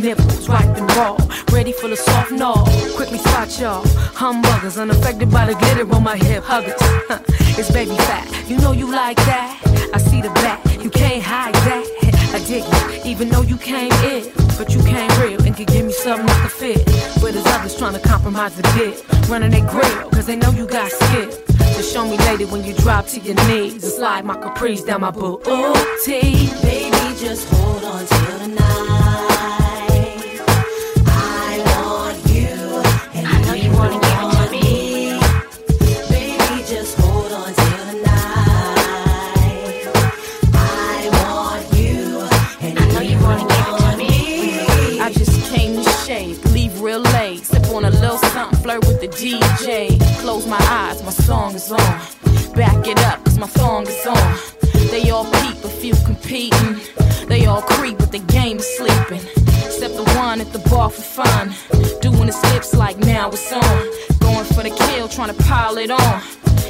Nipples ripe and raw, ready for the soft gnaw. Quickly spot y'all, humbuggers, unaffected by the glitter on my hip huggers. it's baby fat, you know you like that. I see the back, you can't hide that. I dig you, even though you came in, but you came real and could give me something I could fit. But there's others trying to compromise the bit, running their grill, cause they know you got skill. So show me later when you drop to your knees and slide my capris down my booty. Baby, just hold on till the the DJ. Close my eyes, my song is on. Back it up, cause my song is on. They all peep, a few competing. They all creep, but the game is sleeping. Except the one at the bar for fun. Doing the slips like now it's on. Going for the kill, trying to pile it on.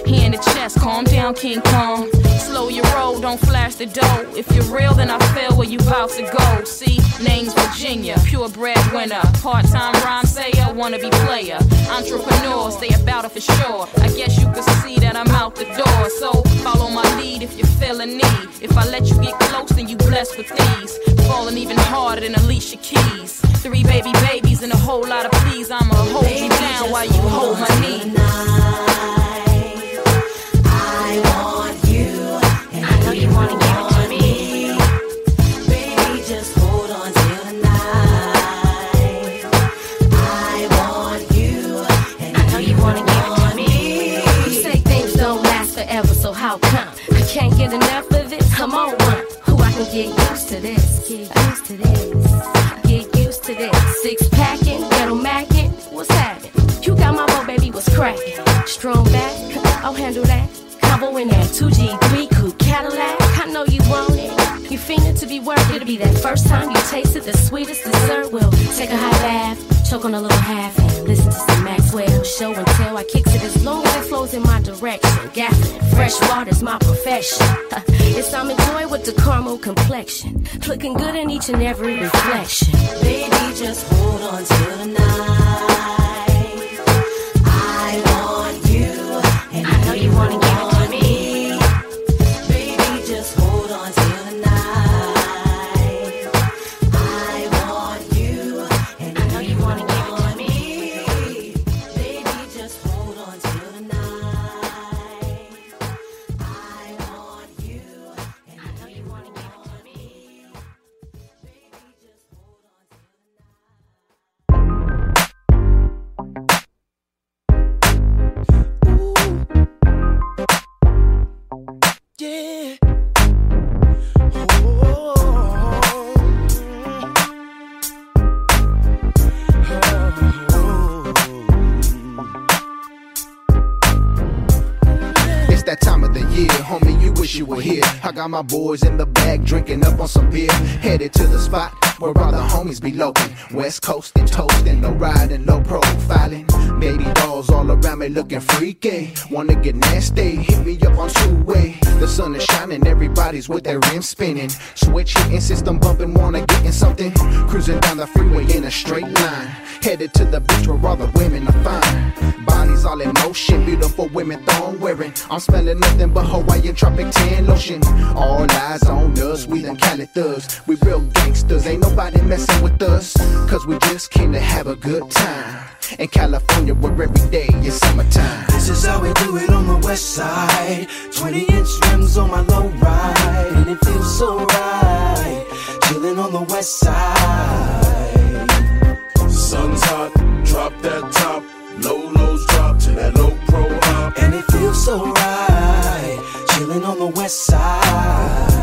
Hand the chest, calm down, King Kong. Slow your roll, don't flash the dough. If you're real, then I feel where you about to go. See, name's Virginia, purebred winner. Part time rhyme sayer, wanna be player. Entrepreneur, stay about it for sure. I guess you could see that I'm out the door. So follow my lead if you feel feeling need. If I let you get close, then you blessed with these. Falling even harder than Alicia Keys. Three baby babies and a whole lot of please. I'ma hold you down while you hold my knee. I get enough of it. Come on. Who I can get used to this? Get used to this. Get used to this. Six packing, ghetto macking. What's happening? You got my boy, baby, what's cracking? Strong back, I'll handle that. Combo in that 2G, 3 be. To that first time you tasted the sweetest dessert. We'll take a hot bath, choke on a little half, and listen to some Maxwell show and tell. I kicks it as long as it flows in my direction. Gaffing, fresh water's my profession. It's I'm enjoying with the caramel complexion. Looking good in each and every reflection. Baby, just hold on till the night. Got my boys in the back drinking up on some beer. Headed to the spot where all the homies be loafing. West Coast and toasting, no riding, no profiling. Baby dolls all around me looking freaky. Wanna get nasty, hit me up on two-way. The sun is shining, everybody's with their rims spinning. Switch hitting, system bumping, wanna get in something. Cruising down the freeway in a straight line. Headed to the beach where all the women are fine. Bodies all in motion, beautiful women thong wearing. I'm smelling nothing but Hawaiian tropic tan lotion. All eyes on us, we them Cali thugs. We real gangsters, ain't nobody messing with us. Cause we just came to have a good time. In California, where every day is summertime. This is how we do it on the west side. 20 inch rims on my low ride, and it feels so right. Chilling on the west side. Sun's hot, drop that top. Low lows drop to that low pro hop. And it feels so right. Chilling on the west side.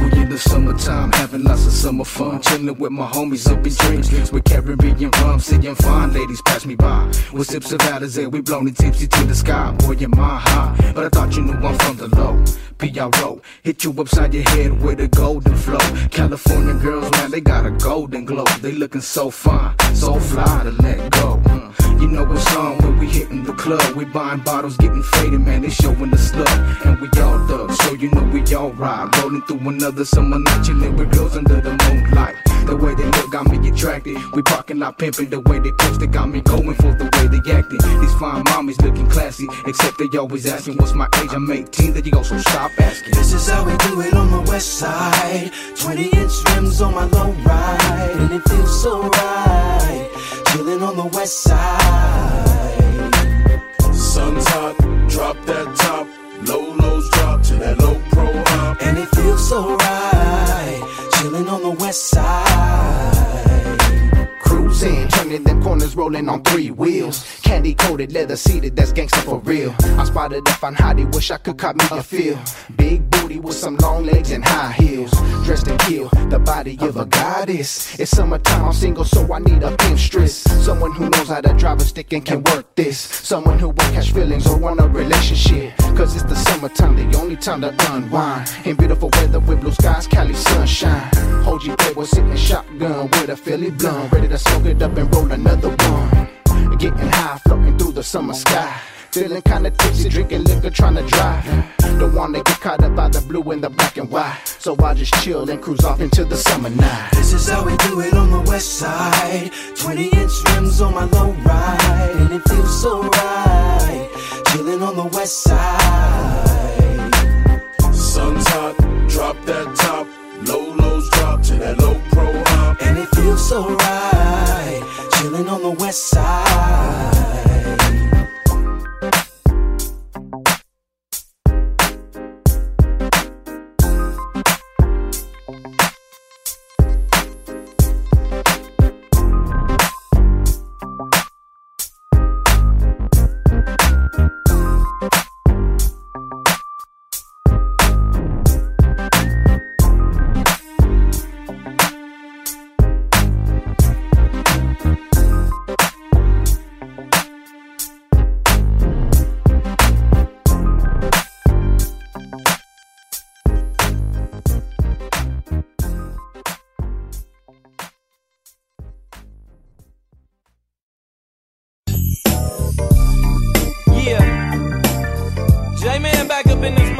We in the summertime, having lots of summer fun. Chilling with my homies up in drinks. With Caribbean rum, seeing fine ladies pass me by. With sips of Alizé, we blown it tipsy to the sky. Boy, you're my high. But I thought you knew I'm from the low. PRO, hit you upside your head with a golden flow. California girls, man, they got a golden glow. They looking so fine, so fly to let go. You know what's on when we hitting the club. We buying bottles, getting faded, man. They showing the slug. And we all thugs, so you know we all ride. Rolling through another summer night, chilling with girls under the moonlight. The way they look got me attracted. We parking lot pimping. The way they post it got me going for the way they acting. These fine mommies looking classy, except they always asking what's my age. I'm 18. Then you go, so stop asking. This is how we do it on the west side. 20 inch rims on my low ride, and it feels so right. Chilling on the west side. Sun's hot, drop that top. Low lows drop to that low pro hop. And it feels so right. Chilling on the west side. Cruising, turning them corners, rolling on three wheels. Candy coated, leather seated, that's gangsta for real. I spotted a fine hottie, wish I could cop me a feel. Big booty with some long legs and high heels. Dressed in kill, the body of a goddess. It's summertime, I'm single, so I need a pinstress. Someone who knows how to drive a stick and can work this. Someone who won't catch feelings or want a relationship. Cause it's the summertime, the only time to unwind. In beautiful weather with blue skies, Cali sunshine. OG Playboy sitting shotgun with a Philly blunt. Ready to smoke it up and roll another one. Getting high, floating through the summer sky. Feeling kinda tipsy, drinking liquor, trying to drive. Don't wanna get caught up by the blue and the black and white. So I just chill and cruise off into the summer night. This is how we do it on the west side. 20 inch rims on my low ride, and it feels so right. Chilling on the west side. Sun's hot, drop that top. Low lows drop to that low pro. And it feels so right. Chilling on the west side.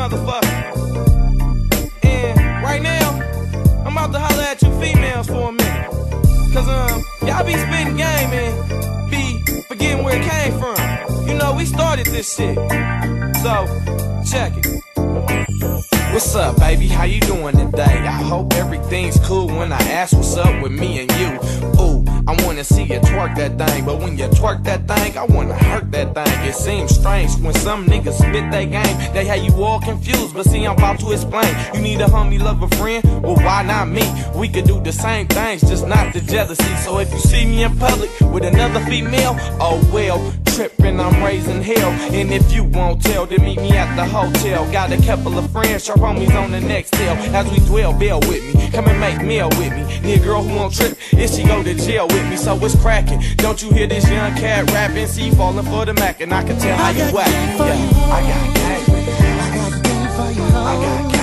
Motherfucker. And right now, I'm about to holler at you females for a minute. Cause um, y'all be spitting game and be forgetting where it came from. You know, we started this shit. So, check it. What's up, baby? How you doing today? I hope everything's cool when I ask what's up with me and you. Ooh, I wanna see you twerk that thing, but when you twerk that thing, I wanna hurt that thing. It seems strange when some niggas spit that game. They have you all confused, but see, I'm about to explain. You need a homie, love a friend? Well, why not me? We could do the same things, just not the jealousy. So if you see me in public with another female, oh well, trippin', I'm raising hell. And if you won't tell, then meet me at the hotel. Got a couple of friends, sharp homies on the next tail. As we dwell, bail with me. Come and make meal with me. Need a girl who won't trip if she go to jail with me. So it's cracking. Don't you hear this young cat rapping? See, falling for the Mac, and I can tell how you whack. Yeah, I got game. I got game for you. I got game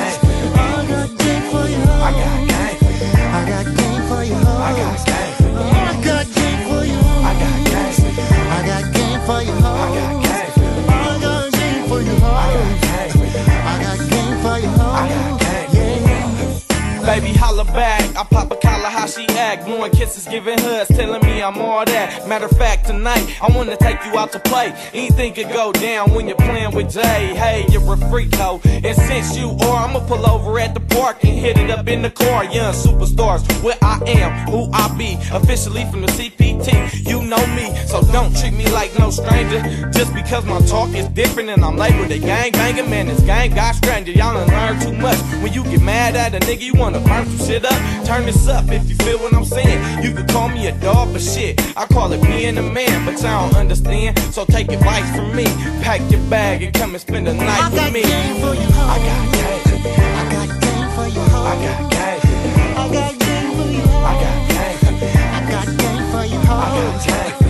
Baby, holla back. I pop a collar, she act. Blowing kisses, giving hugs, telling me I'm all that. Matter of fact, tonight, I wanna take you out to play. Anything could go down when you're playing with Jay. Hey, you're a freak. And since you are, I'ma pull over at the park and hit it up in the car. Young superstars, where I am, who I be. Officially from the CPT, you know me. So don't treat me like no stranger. Just because my talk is different and I'm labeled a gang banger, man, this gang got stranger. Y'all done learn too much. When you get mad at a nigga, you wanna burn some shit up. Turn this up if you feel what I'm saying. You could call me a dog, but shit, I call it being a man. But y'all don't understand, so take advice from me. Pack your bag and come and spend the night I with got me. game for you. I got you. I got game for you. I got game for you. I got game for you. I got game. I got game for you. I got game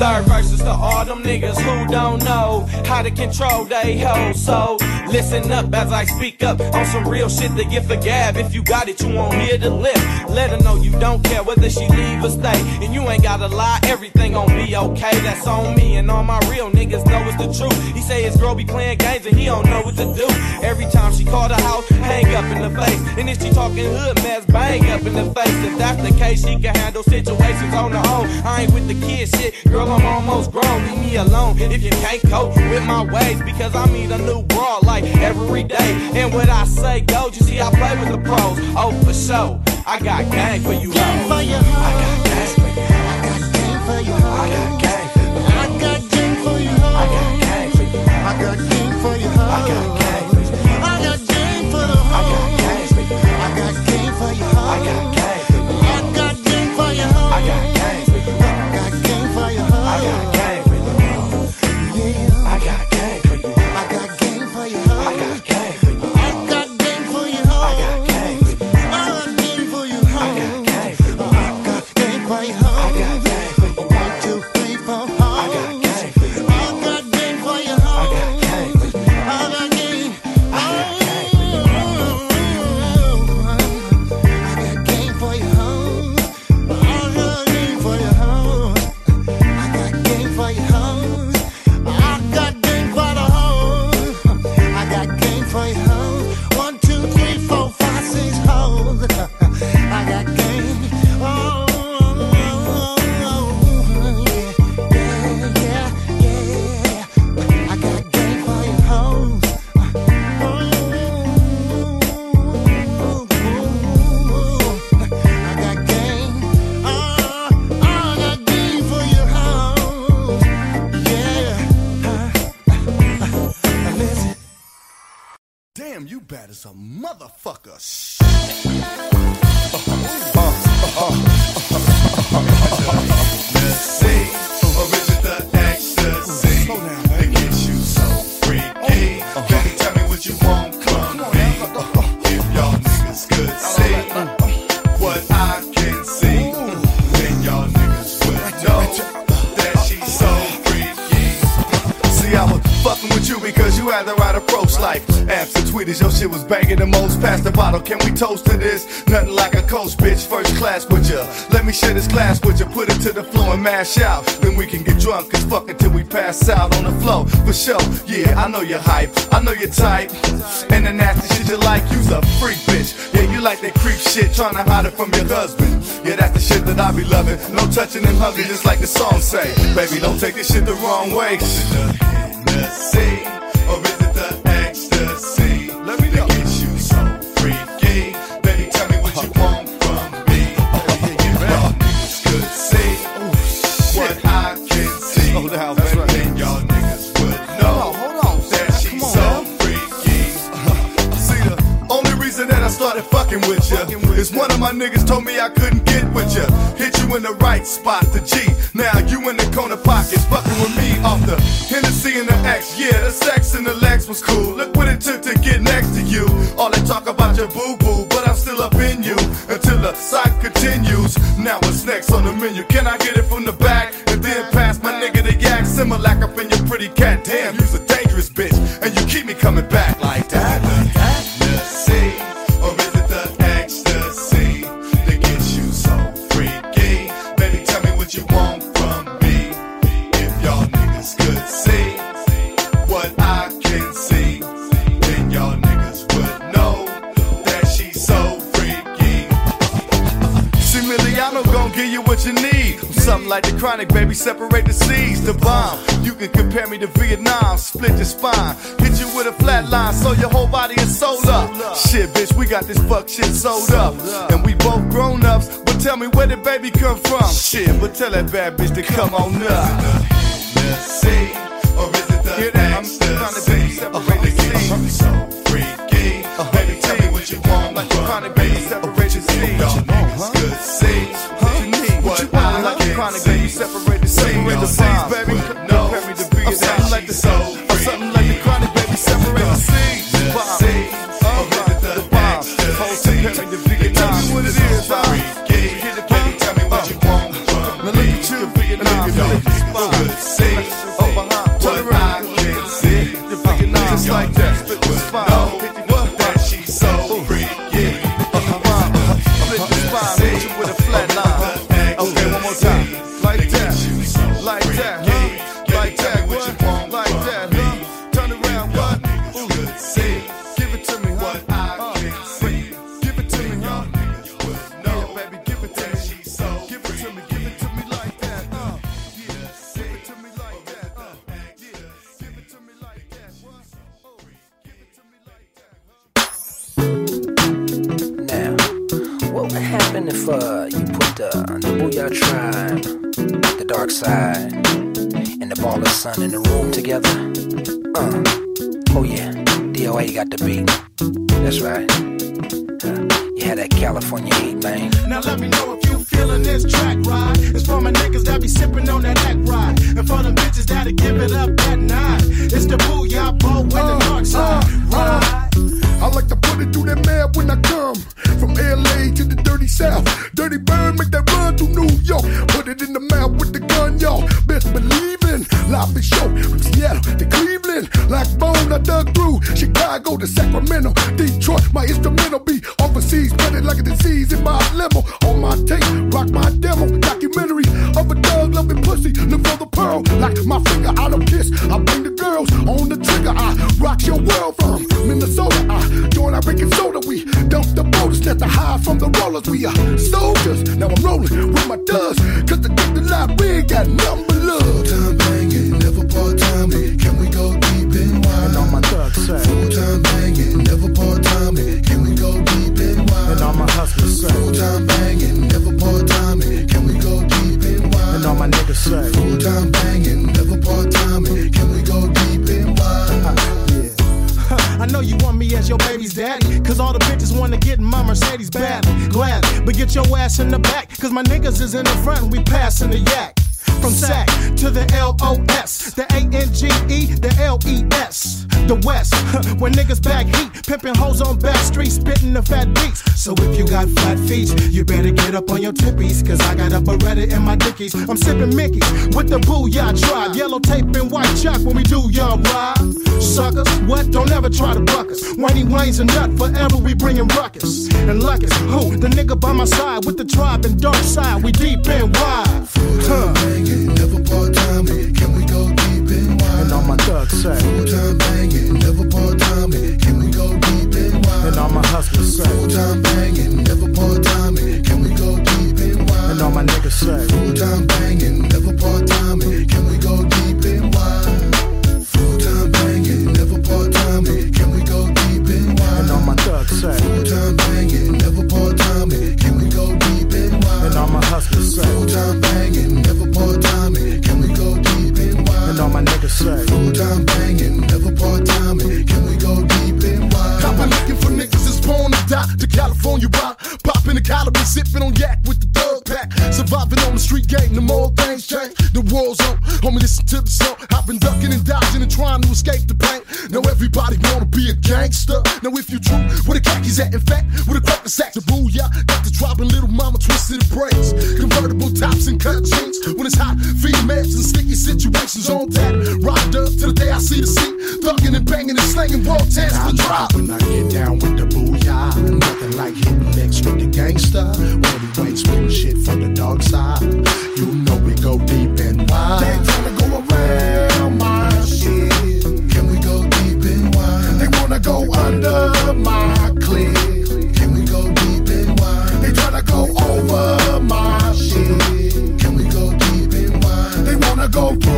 Third them niggas who don't know. how to control they hoes. So listen up as I speak up on some real shit to get for gab. If you got it, you won't hear the lip. Let her know you don't care whether she leave or stay. And you ain't gotta lie, everything gon' be okay. That's on me and all my real niggas know it's the truth. He say his girl be playing games and he don't know what to do. Every time she call the house, hang up in the face. And if she talking hood mess, bang up in the face. If that's the case, she can handle situations on her own. I ain't with the kid shit, girl, I'm almost grown. Me alone if you can't cope with my ways. Because I need a new bra like every day. And what I say goes, you see, I play with the pros. Oh, for sure. I got gang for you, Game for hoes. I got gang for you. I got game for your I got gang for you. I got game for your I got gang for you. I got game for your hoes. I got gang for you. I got game for the I got gang for you. I got game for your. I got gang for you. I got game for your. I got gang approach. life. and tweeters, your shit was banging the most. Past the bottle, can we toast to this? Nothing like a coast, bitch. First class with ya. Let me share this glass with ya. Put it to the floor and mash out. Then we can get drunk, cause fuck until we pass out on the floor. For sure, yeah, I know you're hype. I know you're type. And the nasty shit you like, you's a freak, bitch. Yeah, you like that creep shit, trying to hide it from your husband. Yeah, that's the shit that I be loving. No touching and hugging, just like the song say. Baby, don't take this shit the wrong way. Hennessy, can see, fucking with ya is one of my niggas told me I couldn't get with ya. Hit you in the right spot, the G. Now you in the corner pockets, fucking with me off the Hennessy and the X. Yeah, the sex and the legs was cool. Look what it took to get next to you. All they talk about your boo boo, but I'm still up in you until the cycle continues. Now what's next on the menu? Can I get it from the back and then pass my nigga the yak? Similac up in your pretty cat. Damn, you's a dangerous bitch, and you keep me coming back give you what you need. Something like the chronic, baby, separate the seeds, the bomb. You can compare me to Vietnam, split your spine. Hit you with a flat line, so your whole body is sold up. Shit, bitch, we got this fuck shit sold up. And we both grown ups, but tell me where did baby come from? Shit, but tell that bad bitch to come on up. Hennessy, or is it the Hear that? I'm trying to baby separate the uh-huh. gets seeds. so freaky? Uh-huh. Baby, tell me what you want Like the from chronic, me. baby, separate the seeds. Y'all niggas could see chronic, baby, separate the separate the seeds, baby. Compare me to Vietnam, something like the soul, or something like the chronic, baby, separate the seeds. Bomb. Uh-huh. The bomb. Hold compare me to Vietnam. Tell me what it is, nigga by my side with the tribe and dark side. We deep and wide. Full-time banging, never part-time. Can we go deep and wide? And all my thugs say. Full-time banging, never part-time. Can we go deep and wide? And all my hustlers say. Full-time banging, never part-time. Can we go deep and wide? And all my niggas say. Full-time banging, never part-time. Can we sipping on yak with the thug pack. Surviving on the street game, the more things change, the world's up. Homie, listen to the song. I've been ducking and dodging and trying to escape the pain. Now everybody wanna be a gangster. Now if you true, where the khakis at? In fact, with a cracker sack to Boo-Yaa. Got the dropping little mama twisted braids. Convertible tops and cut jeans. When it's hot, females and sticky situations on that Rocked up to the day I see the seat. Thugging and banging and slanging world tents to drop. When I get down with the Boo-Yaa. Nothing like hitting next with the gangster. When we waits with shit from the dark side. You know we go deep and wide. They trying to go around. go under my cliff? Can we go deep and wide? They try to go over my shit. Can we go deep and wide? They wanna go.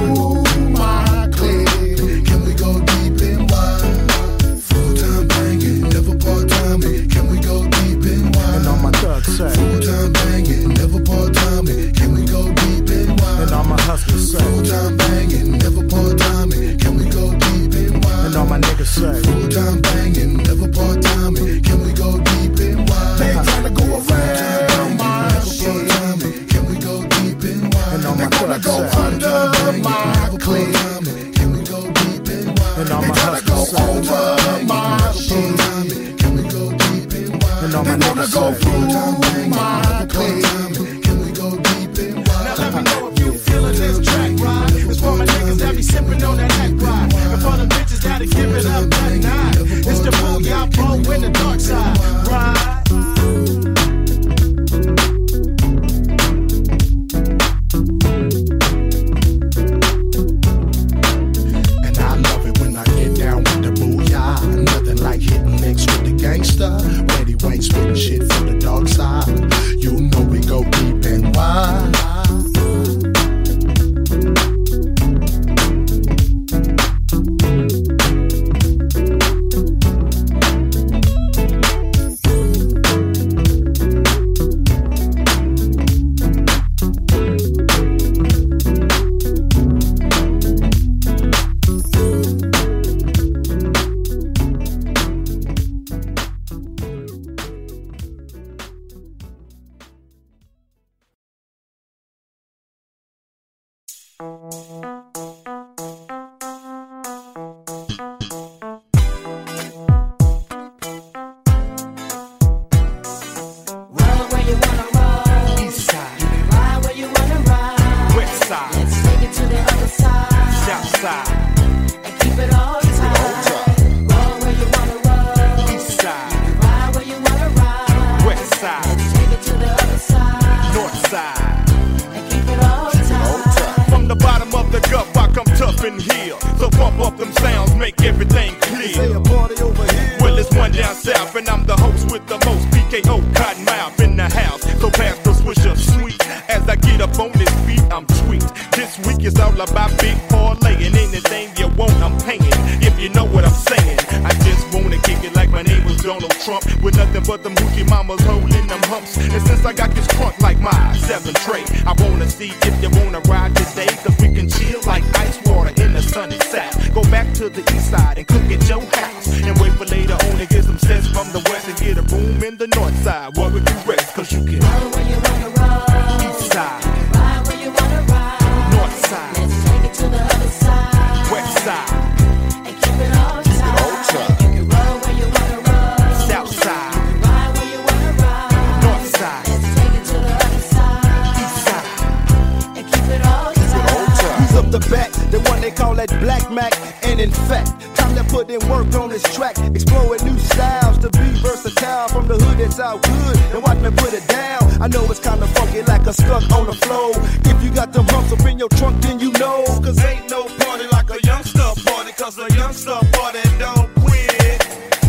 drunk then you know. Cause ain't no party like a youngster party. Cause a youngster party don't quit.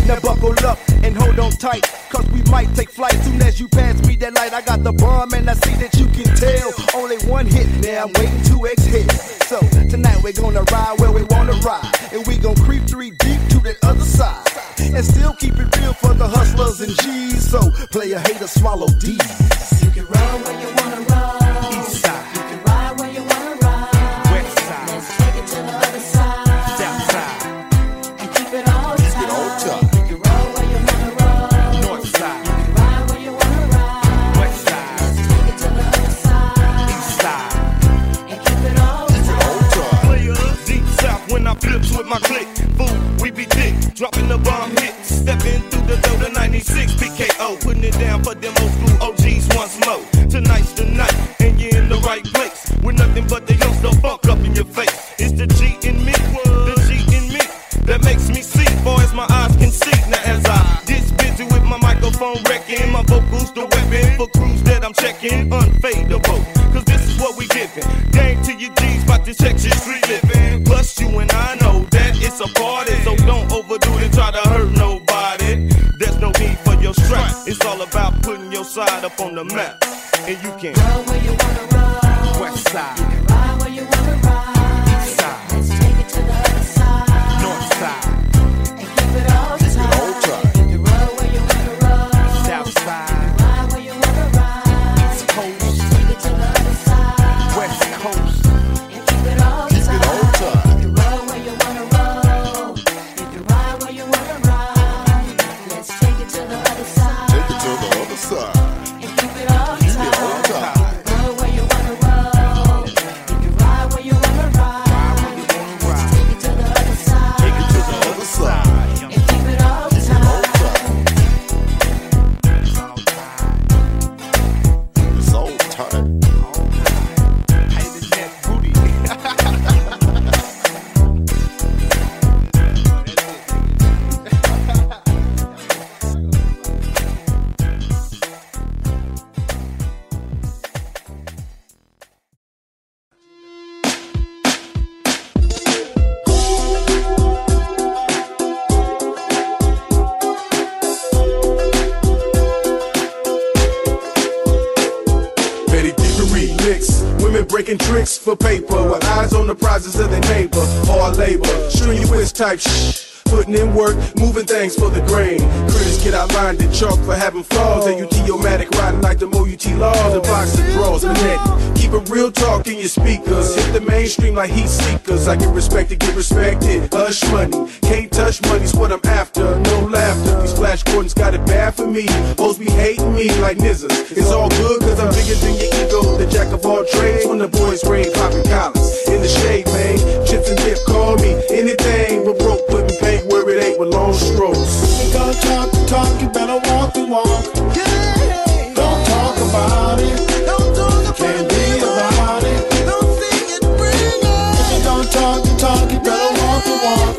Now buckle up and hold on tight. Cause we might take flight soon as you pass me that light. I got the bomb and I see that you can tell. Only one hit, now I'm waiting to exhale. So tonight we're gonna ride where we wanna ride. And we gon' creep three deep to that other side. And still keep it real for the hustlers and G's. So play a hater, swallow D's. You can run when you want. my clique. Fool, we be dick, dropping the bomb hit. Stepping through the door, to 96 PKO. Putting it down for them old school OGs once more. Tonight's the night, and you're in the right place. With nothing but the youngster funk up in your face. It's the G in me, the G in me. That makes me see, far as my eyes can see. Now as I this busy with my microphone wrecking, my vocals the weapon for crews that I'm checking. Unfadeable, cause this is what we giving. Gang to your G's, about to check your street living. Plus you and I know supported. So don't overdo it, try to hurt nobody. There's no need for your stress. It's all about putting your side up on the map. And you can run where you wanna Making tricks for paper with eyes on the prizes of their neighbor or labor. Strenuous type shh putting in work, moving things for the grain. Critics get outlined in chalk for having flaws. AUT-O-matic riding like the MOUT laws and boxing draws net. Keep it real talk in your speakers. Hit the mainstream like heat seekers. I get respected, get respected. Hush money, can't touch money's what I'm after. No laughter. These flash Gordons got it bad for me. Both be hating me like nizzers. It's all good cause I'm bigger than your ego. The jack of all trades when the boys rain popping collars. In the shade, man. Chips and dip, call me anything but broke. Putting paint where it ain't with long strokes. You gonna talk the talk, you better walk the walk. Don't talk about it. Can't be about it. Don't sing it, bring it. If you don't talk the talk, you better walk the walk.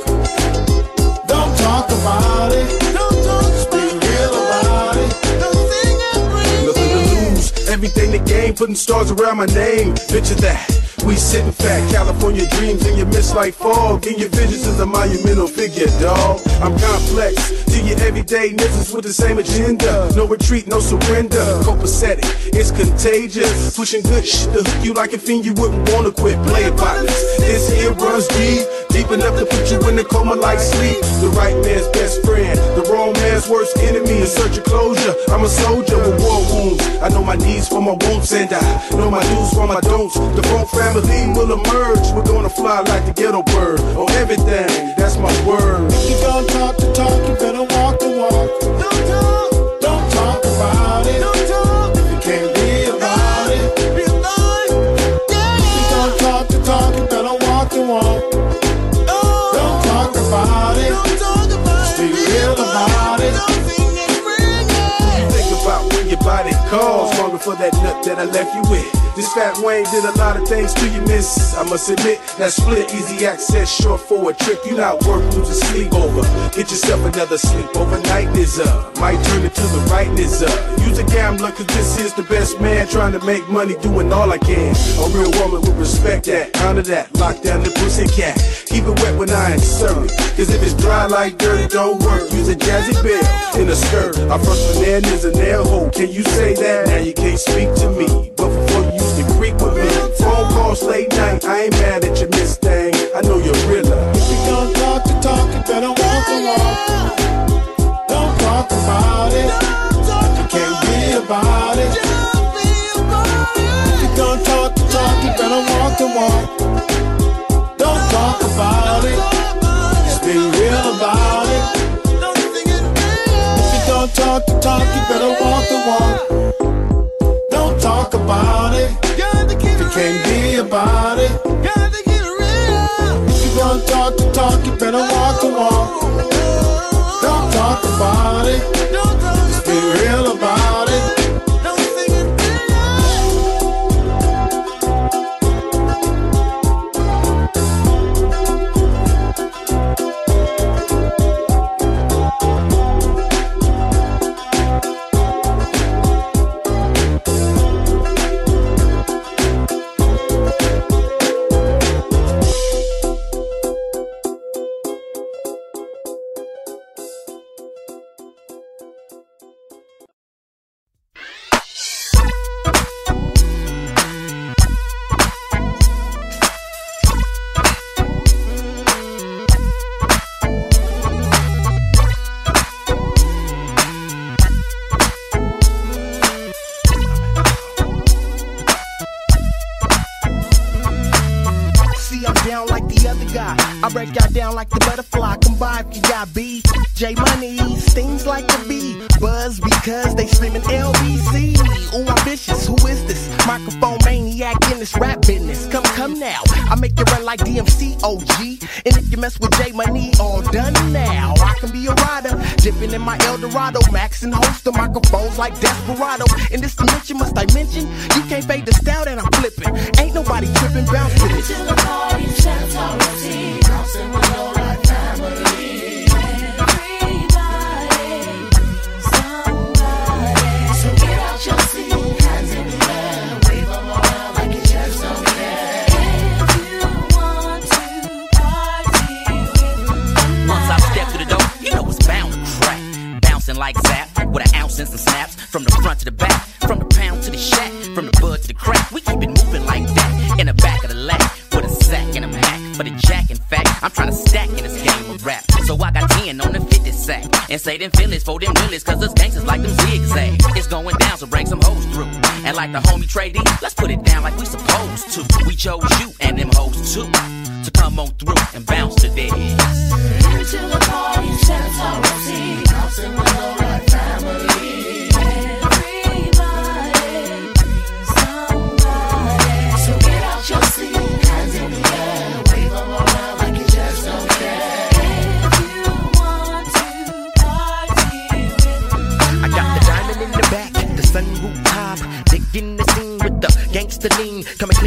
Don't talk about it. Just be real about it. Don't sing it, bring it. Nothing to lose. Everything the game, putting stars around my name. Picture that. We sitting fat, California dreams in your midst like fog. In your visions is a monumental figure, dog. I'm complex to your everyday niggas with the same agenda. No retreat, no surrender. Copacetic, it's contagious. Pushing good shit to hook you like a fiend you wouldn't wanna quit. Play it partners. This here runs deep, deep enough to put you in a coma like sleep. The right man's best friend, the wrong man's worst enemy. In search of closure, I'm a soldier with war wounds. I know my needs for my wants and I know my do's for my don'ts. The whole family will emerge. We're gonna fly like the ghetto bird on everything. That's my word. If you gonna talk the talk, you better walk the walk. Don't talk. Don't talk about it. Don't talk. If you can't longing for that nut that I left you with. This fat Wayne did a lot of things to you, miss. I must admit, that split, easy access, short for a trip. You not work, lose a sleep over. Get yourself another sleep. Overnight is up. Might turn it to the right is up. Use a gambler, cause this is the best man trying to make money doing all I can. A real woman would respect that. Honor that. Lock down the pussy cat. Keep it wet when I insert it. Cause if it's dry like dirt, it don't work. Use a Jezebel in a skirt. Our first bananas and nail hole. Can you say that? Now you can't speak to me. But before you used to creep with me. Phone calls late night. I ain't mad at your miss thing. I know you're realer. If you gonna talk the talk, you better walk the walk. Don't talk about it. You can't be about it. If you gonna talk the talk, you better walk the walk. Don't talk about it. Just be real about it. If you gonna talk the talk, you better walk the walk. Talk about it. You can't be about it. If you gonna talk the talk, you better walk the walk. Don't talk about it. Just be real Bouncing like zap, with an ounce and some snaps. From the front to the back, from the pound to the shack, from the bud to the crack. We keep it moving like that. In the back of the lap, with a sack and a Mac. For the jack, in fact, I'm trying to stack in this game of rap. So I got 10 on the 50 sack And say them feelings for them willies, cause us gangsters like them zigzag. It's going down, so bring some hoes through. And like the homie Trey let's put it down like we supposed to. We chose you and them hoes too. To come on through and bounce to this. Into the party, out Rosie.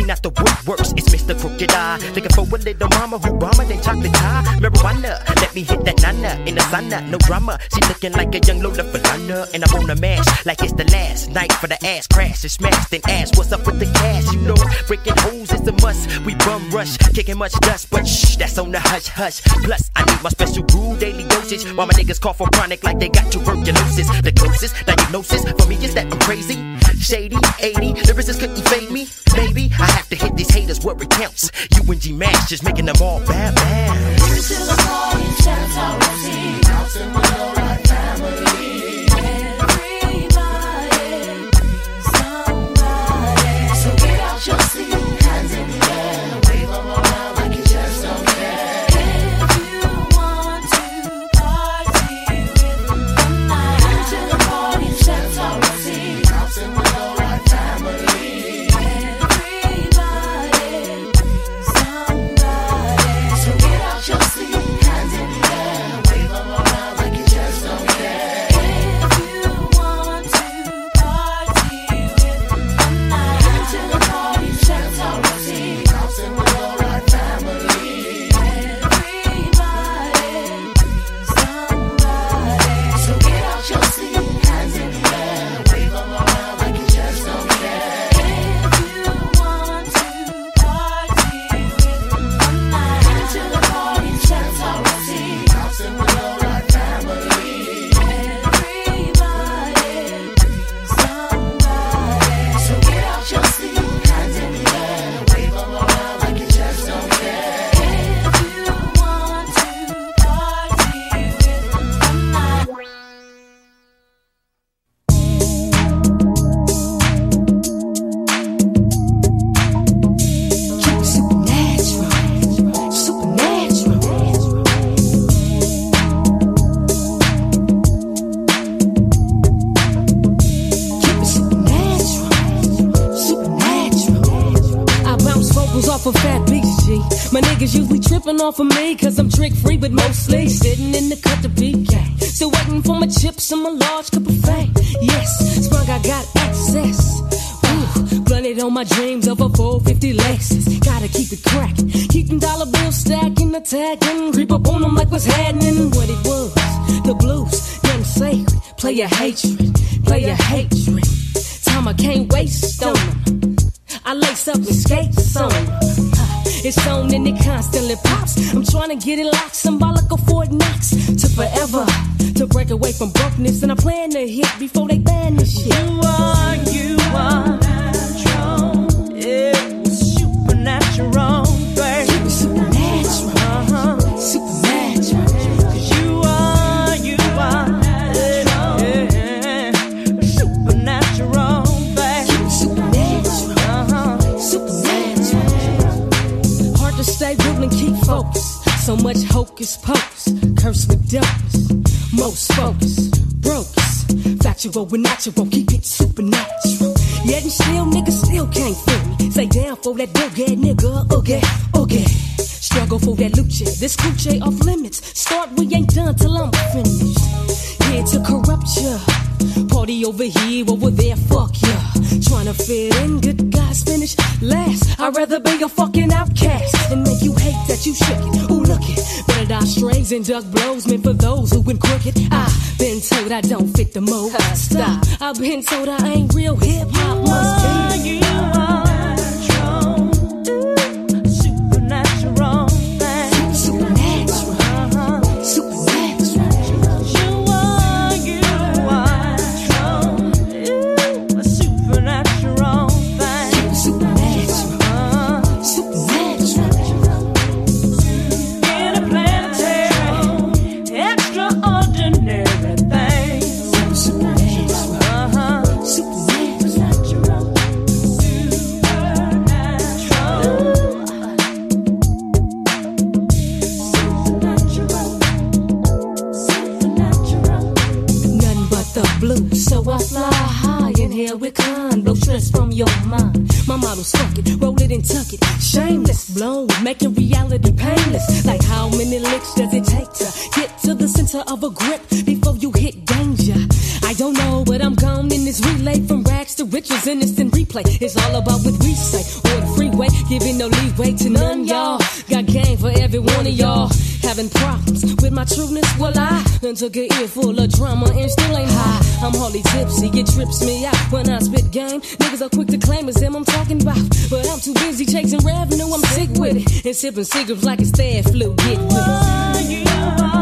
Clean out the woodworks. It's Mr. Crooked Eye, looking for a little mama who bomber than chocolate pie. Marijuana, let me hit that nana in the sauna, no drama. She looking like a young Lola Falana, and I'm wanna mash like it's the last night for the ass crash and smash. Then ask what's up with the cash, you know, breaking holes is a must. We bum rush, kicking much dust, but shh, that's on the hush hush. Plus, I need my special brew daily dosage, while my niggas cough for chronic like they got tuberculosis. The closest diagnosis for me is that I'm crazy, shady, 80. Lyricists couldn't fade me, baby. I have to hit these haters where it counts. you UNG Mash just making them all bad, bad. Into the party, shout out Rosie. Bouncing with off me, cause I'm trick free, but mostly sitting in the cut to BK. Still waiting for my chips and my large cup of fame. Yes, sprung, I got access. Ooh, blunted on my dreams of a 450 Lexus. Gotta keep it cracking. Keep them dollar bills stacking, attacking. Creep up on them like what's happening. What it was, the blues, them sacred. Play your hatred, play your hatred. It's on and it constantly pops. I'm trying to get it locked, symbolic of Fort Knox. To forever, to break away from brokenness. And I plan to hit before they ban. You are, you are natural. Yeah, supernatural, So much hocus pocus, cursed with darkness. Most focus, brokers. Factual with natural, keep it supernatural. Yet and still, niggas still can't feel me. Say down for that boogie, nigga, okay, okay. Struggle for that lucha, this coochie off limits. Start, we ain't done till I'm finished. Here to corrupt ya. Party over here, over there, fuck ya. Tryna fit in, good guys finish last. I'd rather be a fucking outcast and make you hate that you shook it. Ooh, look it. Better die strays and duck blows meant for those who been crooked. I've been told I don't fit the mold. Stop. I've been told I ain't real hip hop. Must be. Supernatural, It's all about what we say on the freeway, giving no leeway to none, y'all. Got game for every one of y'all. Having problems with my trueness, well, I done took an ear full of drama and still ain't high. I'm hardly tipsy, it trips me out when I spit game. Niggas are quick to claim it's them I'm talking about. But I'm too busy chasing revenue, I'm sick with it. And sipping cigarettes like it's bad flu, get with it.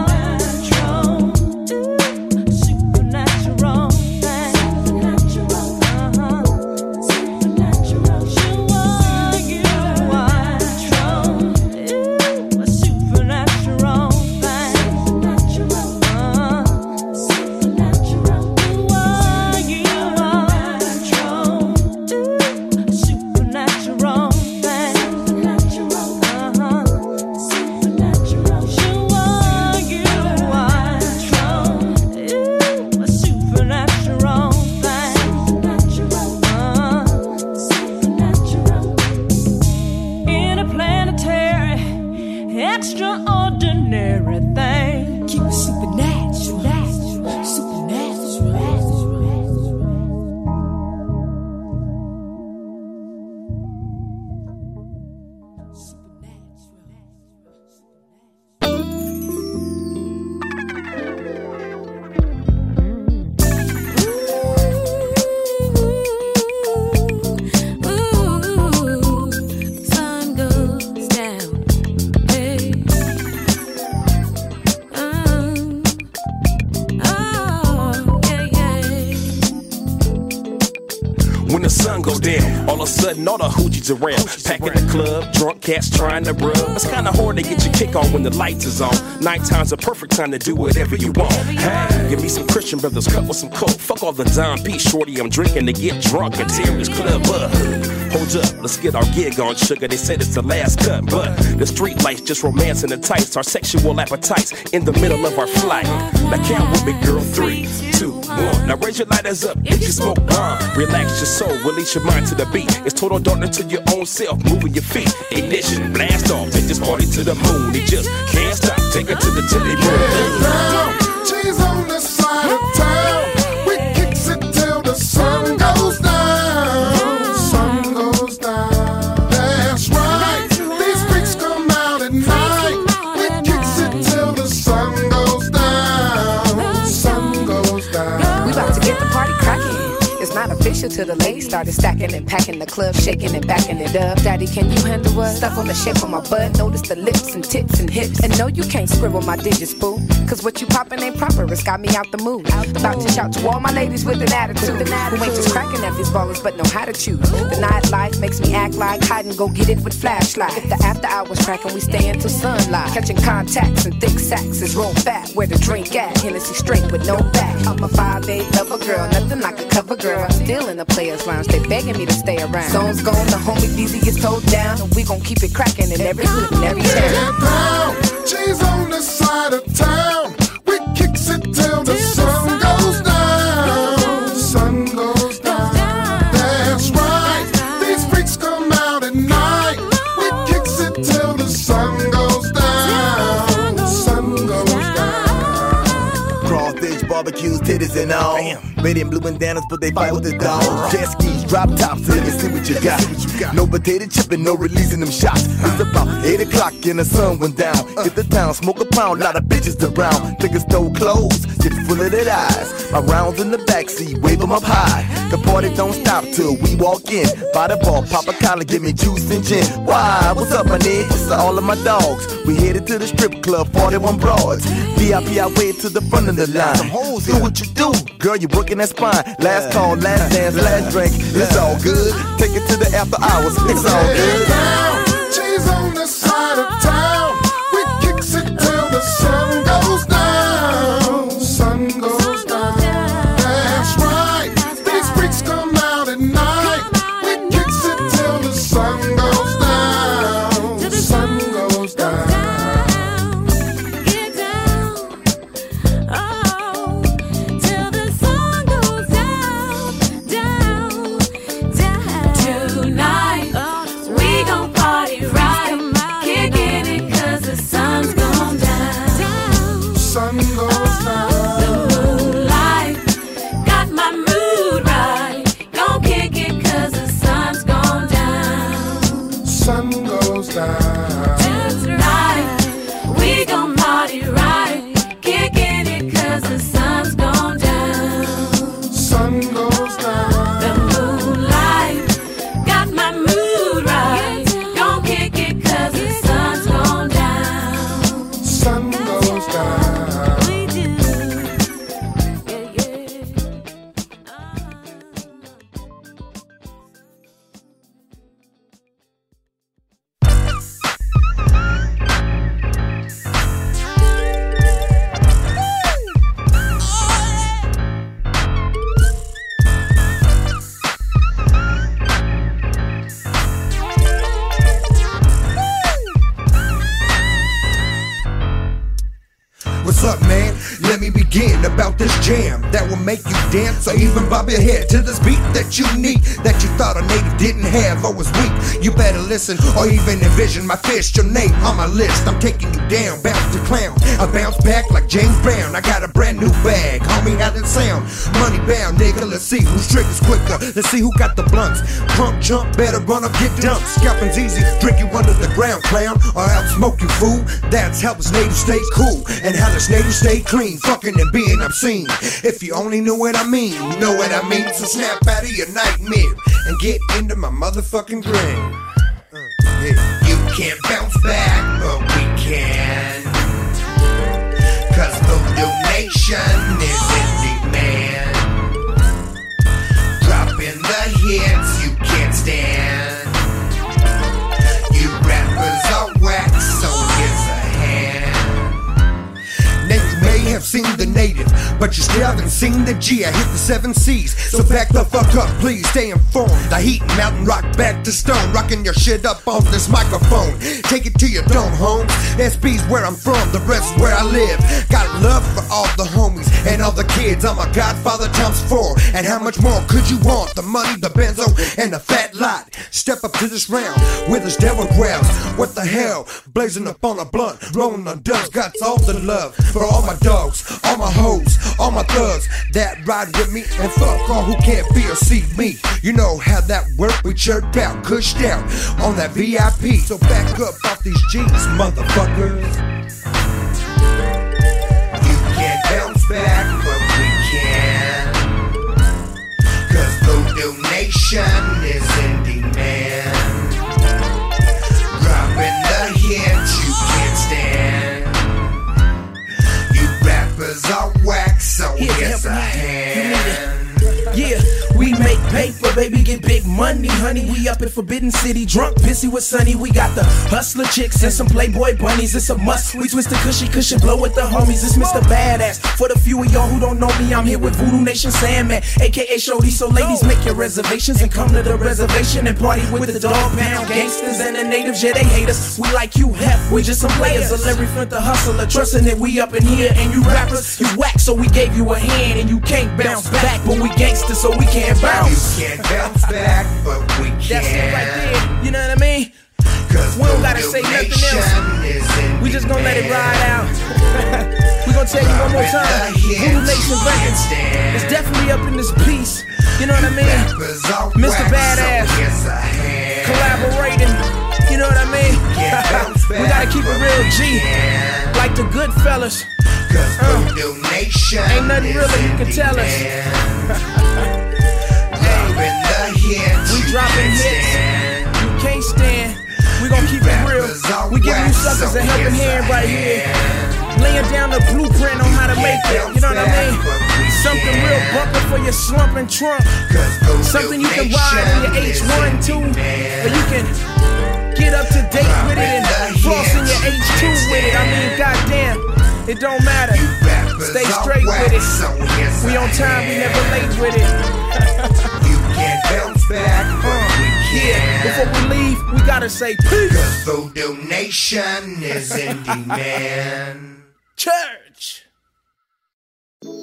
The around. Packing the club, drunk cats trying to rub. It's kinda hard to get your kick on when the lights is on. Nighttime a perfect time to do whatever you want. Hey, give me some Christian brothers, cut with some coke. Fuck all the Don P. Shorty, I'm drinking to get drunk and tear this club up. Hold up, let's get our gig on, sugar. They said it's the last cut, but the street lights just romancing the tights, our sexual appetites in the middle of our flight. Now count with me, girl. Three, two, one. Now raise your lighters up if you smoke bomb. Relax your soul, release your mind to the beat. It's total darkness to your own self, moving your feet. Ignition, blast off, take this party to the moon. It just can't stop. Take it to the tilly moon. She's till the ladies started stacking and packing the club, shaking and backing it up. Daddy, can you handle what? Stuff on the shape of my butt. Notice the lips and tits and hips. And no, you can't scribble my digits, boo. Cause what you poppin' ain't proper. It's got me out the mood. About to shout to all my ladies with an attitude. Who ain't just cracking at these ballers, but know how to choose. The nightlife makes me act like hide and go get it with flashlight. If the after hours cracking, we stay until sunlight. Catching contacts and thick sacks is roll fat. Where the drink at? Hennessy straight with no back. I'm a 5'8 lover girl, nothing like a cover girl. I'm still the players lounge, they begging me to stay around. Zone's gone, the homie Beezy is told down, and we gon' keep it cracking in every hood and every town. She's on the side of town. Titties and all. Red and blue bandanas, but they fight with the dog. Jet skis, drop tops, let me see what you got. No potato chipping, no releasing them shots. It's about 8 o'clock and the sun went down. Uh. Hit the town, smoke a pound, lot of bitches around. Niggas throw clothes, get full of their eyes. My rounds in the backseat, wave them up high. The party don't stop till we walk in. By the bar, pop a collar, give me juice and gin. Why? What's up, my nigga? It's all of my dogs. We headed to the strip club, 41 broads. VIP, I way to the front of the line. Do what you do, girl, you working that spine. Last call, last dance, last drink. It's all good. Take it to the after hours. It's all good. She's on the side of town. Or even envision my fist, your name on my list. I'm taking you down, bounce to clown. I bounce back like James Brown. I got a brand new bag, homie, how that sound? Money bound, nigga. Let's see whose triggers quicker. Let's see who got the blunts. Pump, jump, better run up, get dumped. Scalping's easy, drink you under the ground, clown, or I'll smoke you, fool. That's how this native stay cool and how this native stay clean, fucking and being obscene. If you only knew what I mean, know what I mean. So snap out of your nightmare and get into my motherfucking dream. Can't bounce back, but we can. Cause Voodoo Nation is in demand. Dropping the hits you can't stand. Have seen the native, but you still haven't seen the G. I hit the seven C's, so back the fuck up, please stay informed. I heat mountain rock back to stone, rocking your shit up on this microphone. Take it to your dome, homes. SB's where I'm from, the rest where I live. Got love for all the homies and all the kids. I'm a godfather times four, and how much more could you want? The money, the benzo, and the fat lot. Step up to this round with his devil growls. What the hell? Blazing up on a blunt, rolling on dubs. Got all the love for all my dogs, all my hoes, all my thugs that ride with me, and fuck all who can't feel see me. You know how that work? We chirped out, cushed out on that VIP. So back up off these G's, motherfuckers. You can't bounce back, but we can. Cause Nation is in are whack, so here's a hand. Make paper, baby, get big money, honey. We up in Forbidden City, drunk, pissy with Sunny. We got the hustler chicks and some Playboy bunnies. It's a must. We twist the cushy cushion, blow with the homies. It's Mr. Badass. For the few of y'all who don't know me, I'm here with Voodoo Nation Sandman, aka Shorty. So ladies, make your reservations and come to the reservation and party with the dog pound gangsters and the natives. Yeah, they hate us. We like you, hep. We just some players. A Larry Flynt, the hustler, trusting that we up in here. And you rappers, you whack, so we gave you a hand and you can't bounce back, but we gangsters, so we can't bounce. You can't bounce back, but we can. That's it right there. You know what I mean? Cause we don't gotta say nothing else. We just gonna let it ride out. we gonna tell you one more time. Voodoo Nation Records is definitely up in this piece. You know what I mean? Mr. Badass collaborating. You know what I mean? we gotta keep it real G, like the good fellas. Uh, ain't nothing really you can tell us. We dropping hits. You can't stand. We gon' keep it real. We giving you suckers a helping hand right here. Laying down the blueprint on how to make it. You know what I mean? Something real bumper for your slumping trunk. Something you can ride in your H1 too. Or you can get up to date with it and floss in your H2 with it. I mean, goddamn, it don't matter. Stay straight with it. We on time, we never late with it. Gotta say peace. Cause Voodoo Nation is in demand. Church. Cali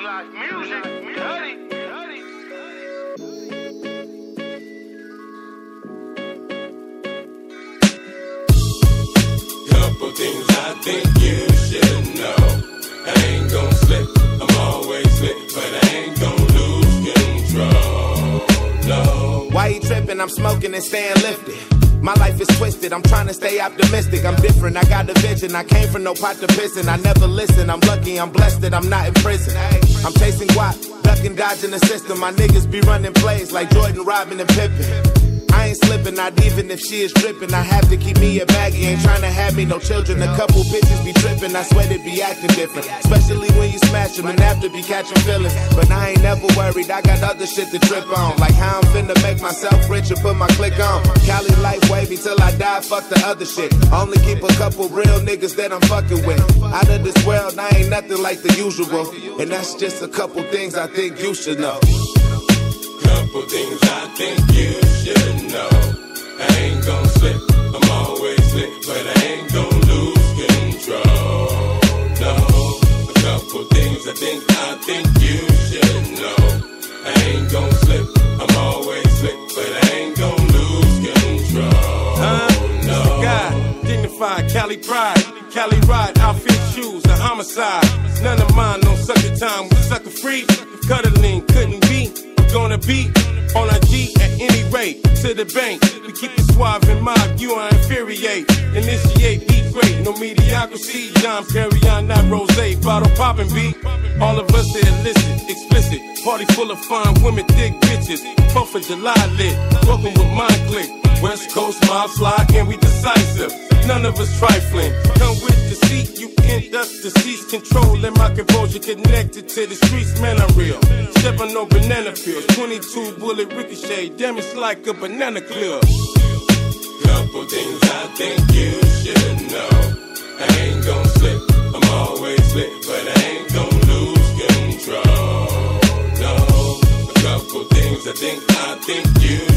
Life Music. Huddy. Couple things I think tripping? I'm smoking and staying lifted. My life is twisted, I'm trying to stay optimistic. I'm different, I got a vision. I came from no pot to pissin'. I never listen. I'm lucky, I'm blessed that I'm not in prison. I'm chasing guap, ducking, dodging the system. My niggas be running plays like Jordan, Robin, and Pippen. I ain't slipping, not even if she is dripping. I have to keep me a baggie, ain't trying to have me no children. A couple bitches be tripping, I swear they be acting different. Especially when you smash them and after be catching feelings. But I ain't never worried, I got other shit to trip on. Like how I'm finna make myself rich and put my click on. Cali life wavy till I die, fuck the other shit. Only keep a couple real niggas that I'm fucking with. Out of this world, I ain't nothing like the usual. And that's just a couple things I think you should know couple things I think you should know. I ain't gon' slip, I'm always slick, but I ain't gon' lose control. No, a couple things I think I think you should know. I ain't gon' slip, I'm always slick, but I ain't gon' lose control. Huh? No. God, dignified Cali pride, Cali ride, outfit shoes, a homicide. None of mine, no sucker time, we sucker free. Cuddling, couldn't beat, on a G at any rate. To the bank, we keep it suave and mob, you are infuriate. Initiate, be great, no mediocrity. Dom Perignon that rose, bottle popping beat. All of us are illicit, explicit. Party full of fine women, thick bitches. Fourth of July lit, welcome with mind click. West Coast mob slide, and we decisive. None of us trifling. Come with deceit, you end up to cease control. And my composure connected to the streets, man, I'm real. Stepping on banana peels, 22 bullet ricochet, damn, it's like a banana clip. Couple things I think you should know. I ain't gon' slip, I'm always lit, but I ain't gon' lose control. No, a couple things I think I think you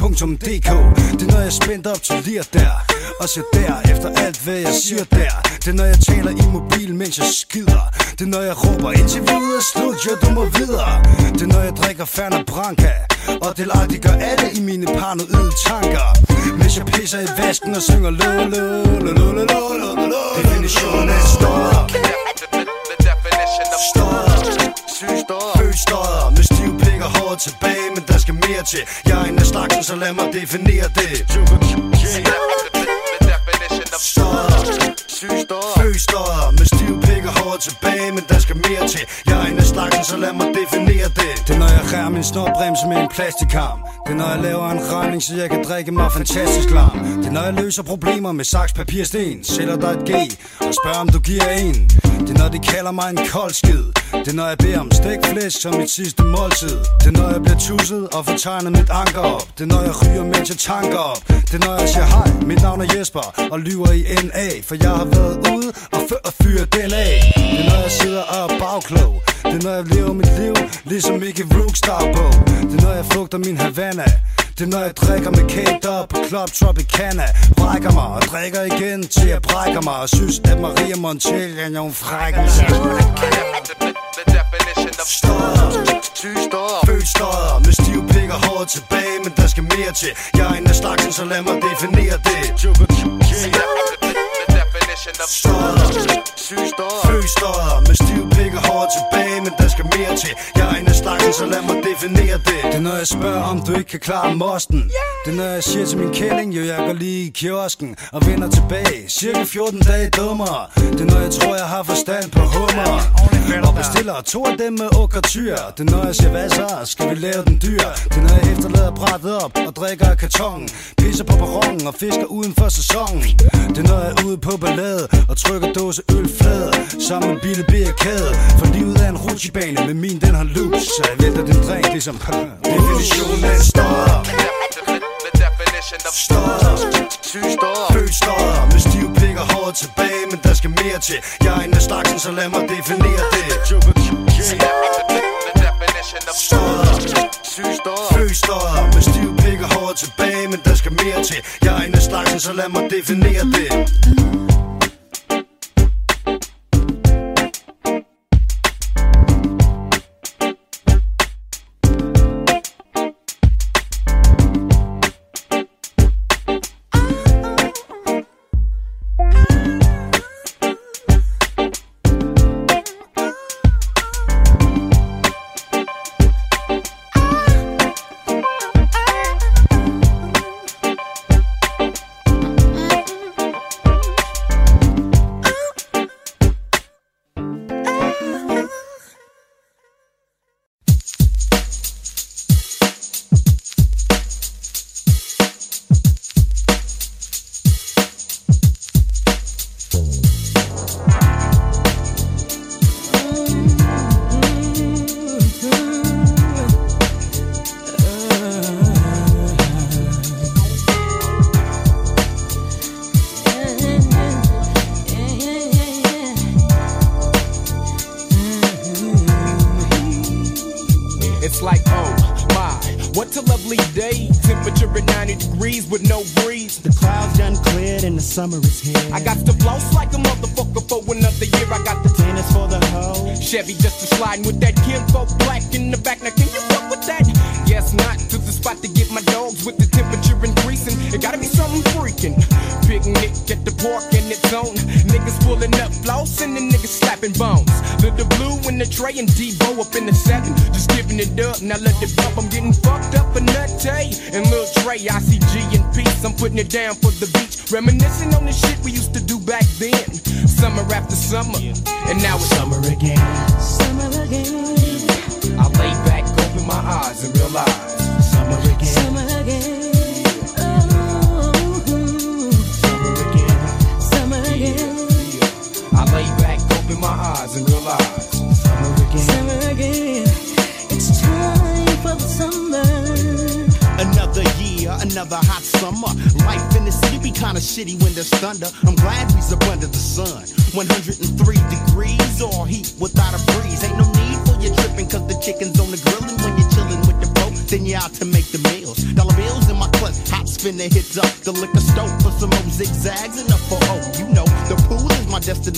www.radioplay.dk Det er når jeg er spændt op til lir der. Og så der efter alt hvad jeg siger der. Det er når jeg taler i mobil mens jeg skider. Det er når jeg råber interviewet er slut, jo du må videre. Det er når jeg drikker Ferner Branca. Og det gør alle i mine paranoide tanker. Mens jeg pisser i vasken og synger lo lo lo lo lo lo lo lo Definitionen af Syg Stop Født støder Med stiv pik og hår tilbage Men der til. Jeg er en af slagsen, så lad mig definere det. Føstøjer Med stiv pik og hår tilbage Men der skal mere til. Jeg er en af slagsen, så lad mig definere det. Det er når jeg rærer min snorbremse med en plastikarm Det er når jeg laver en regning, så jeg kan drikke mig fantastisk larm. Det er når jeg løser problemer med saks, papir, sten. Sætter dig et G og spørger om du giver en. Det er når de kalder mig en kold skid. Det er når jeg beder om stikflæsk som mit sidste måltid. Det er når jeg bliver tusset og får tegnet mit anker op. Det er når jeg ryger, mens jeg tanker op. Det er når jeg siger hej, mit navn er Jesper Og lyver i NA For jeg har været ude og før og fyre den af Det er når jeg sidder og er bagklog. Det er når jeg lever mit liv Ligesom Mickey Rookstar på. Det er når jeg flugter min Havana det er når jeg drikker med Kate op på Club Tropicana. Brækker mig og drikker igen til jeg brækker mig. Og synes at Maria Montiel er nogen frækker Stop Født stodder Med stiv pik og hår tilbage Men der skal mere til. Jeg er en af slagsen så lad mig definere det. Stodder Født stodder Med stiv pik og hår tilbage Men der skal mere til. Jeg er en af slagsen så lad mig definere det. Det er når jeg spørger om du ikke kan klare mosten. Det er når jeg siger til min kælling Jo jeg går lige i kiosken Og vender tilbage. Cirka 14 dage dummere Det er når jeg tror jeg har forstand på hummer Og bestiller to af dem med okratyr Det når jeg siger hvad så Skal vi lave den dyr? Det er når jeg efterlader brættet op Og drikker af kartongen Pisser på perronen Og fisker uden for sæsonen Det er når jeg er ude på ballade Og trykker dåse øl flade Sammen med Bille B kæde For livet er en rutsjebane Med min den har loops Så jeg vælter den drink ligesom Definitionen. Af stop. Stop. Føl støder Med stiv trækker håret tilbage, men der skal mere til. Jeg er en af slagsen, så lad mig definere det. Stodder Fløstodder Med stiv pik og håret tilbage, men der skal mere til. Jeg er en af slagsen, så lad mig definere det. Summer is here. I got to floss like a motherfucker for another year. I got the tennis for the hoe. Chevy just to sliding with that kinfolk black in the back. Now can you fuck with that? Yes, not to the spot to get my dogs with the temperature increasing. It gotta be something freaking. Picnic at the park in its own. Niggas pulling up flossing and the niggas slapping bones. Little blue in the tray and Devo up in the seven. Just giving it up. Now let it bump. I'm getting fucked up for nut day. And Lil Trey, I see G and peace. I'm putting it down for the. Reminiscing on the shit we used to do back then. Summer after summer. And now it's summer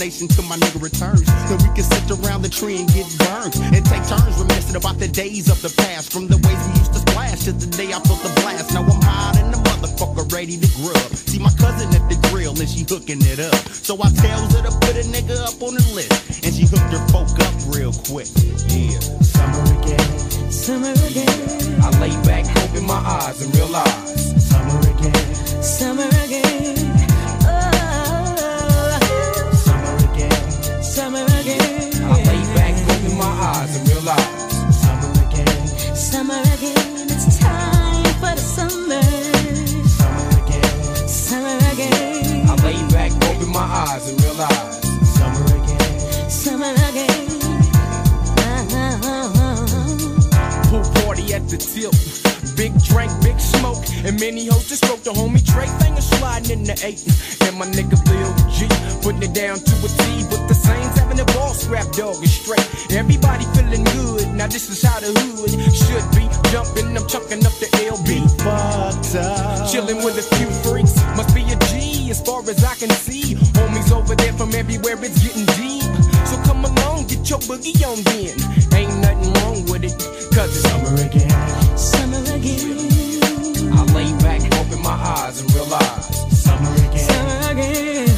destination till my nigga returns. Then we can sit around the tree and get burned. And take turns reminiscing about the days of the past. From the ways we used to splash to the day I felt the blast. Now I'm hot in the motherfucker ready to grub. See my cousin at the grill and she hooking it up. My eyes and realize Summer again. Summer again. Uh-huh. pool party at the tip. Big drink, big smoke, and many hoes just spoke. The homie Trey finger sliding in the eight, and my nigga Lil G putting it down to a T. But the Saints having a ball scrap dog is straight. Everybody feeling good. Now this is how the hood should be. Jumping, I'm chucking up the LB. Fucked up. Chilling with a few freaks, must be a G as far as I can see. Homies over there from everywhere, it's getting deep. So come along, get your boogie on then. Ain't nothing wrong with it, cause it's summer again. Summer again. I lay back, open my eyes and realize Summer again. Summer again.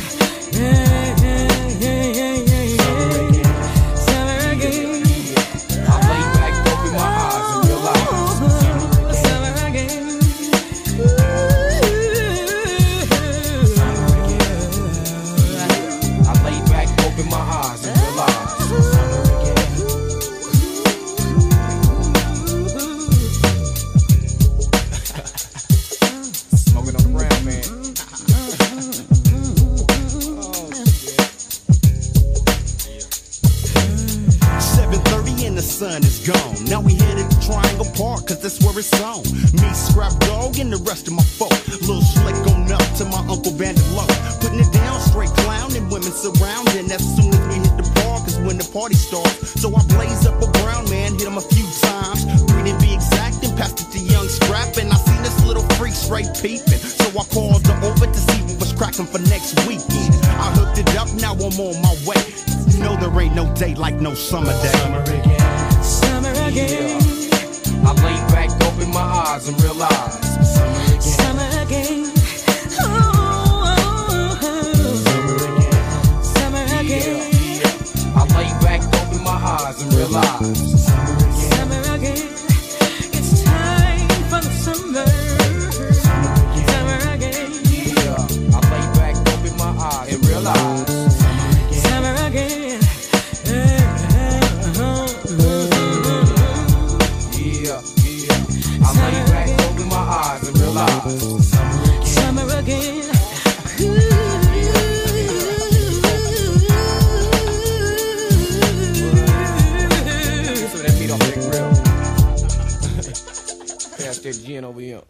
Pass over here.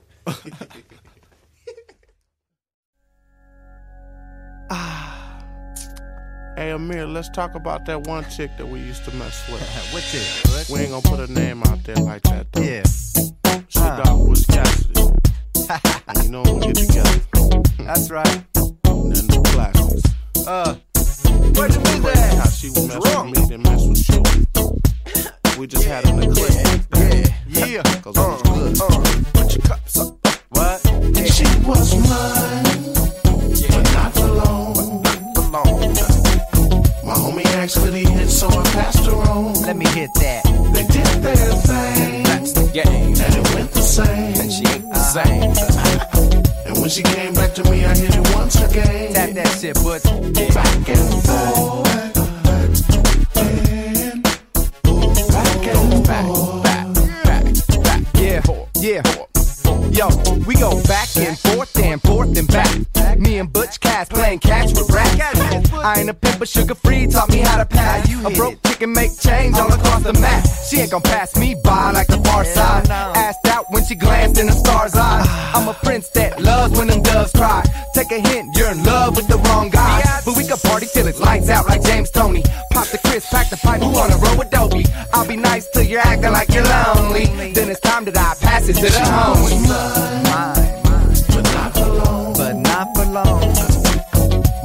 Hey Amir, let's talk about that one chick that we used to mess with. what chick? We ain't gonna put a name out there like that though. Yeah. She got Butch Cassidy. and you know when we get together. That's right. And then the classics. Uh, Where the music at? How she would mess with me, then mess with you. We just had an eclipse. Yeah. Yeah. Yeah, cause it was uh, good. Uh. Put your cups up. What? She was mine, but not for long. My homie asked could he hit, so I passed her on. Let me hit that. They did their thing, That's the game. and it went the same. And she ain't the same. And when she came back to me, I hit it once again. Tap that shit, but Back and forth. Back and forth. yeah, yeah. Yo, we go back and forth and forth and back. Me and Butch Cass playing catch with rap. I ain't a pimp, but sugar free taught me how to pass. A broke chicken make change all across the map. She ain't gon' pass me by like the far side. Asked out when she glanced in the star's eyes. I'm a prince that loves when them doves cry. Take a hint, you're in love with the wrong guy. But we can party till it's lights out like James Toney. Pop the Chris, pack the pipe, who wanna roll with Dopey? I'll be nice till you're acting like you're lonely. Then it's time that I pass it to the homies. Mine, But not for long. but not for long.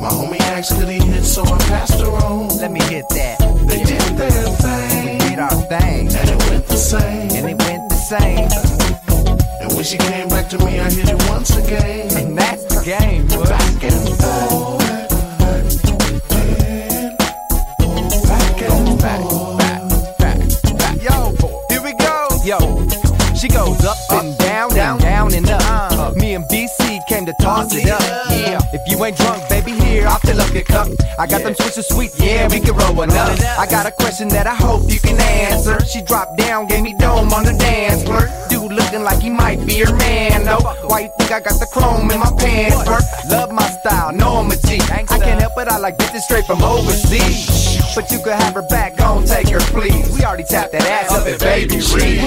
My homie asked could he hit, so I passed her on. Let me hit that. They did their thing, Did our thing, and it went the same. and it went the same. And when she came back to me, I hit it once again. And that's the game, boy. Back and forth. She goes up and down, down, down and up. Me and BC came to toss it up. Yeah, if you ain't drunk, baby, here I'll fill up your cup. I got them switches sweet, yeah, we can roll one up. I got a question that I hope you can answer. She dropped down, gave me dome on the dance floor. Dude looking like he might be her man, though. Why you think I got the chrome in my pants? Bro? Love my style, know I'm a G. I can't help it, I like bitches straight from overseas. But you could have her back, gon' take her, please. We already tapped that ass up at Baby Reed.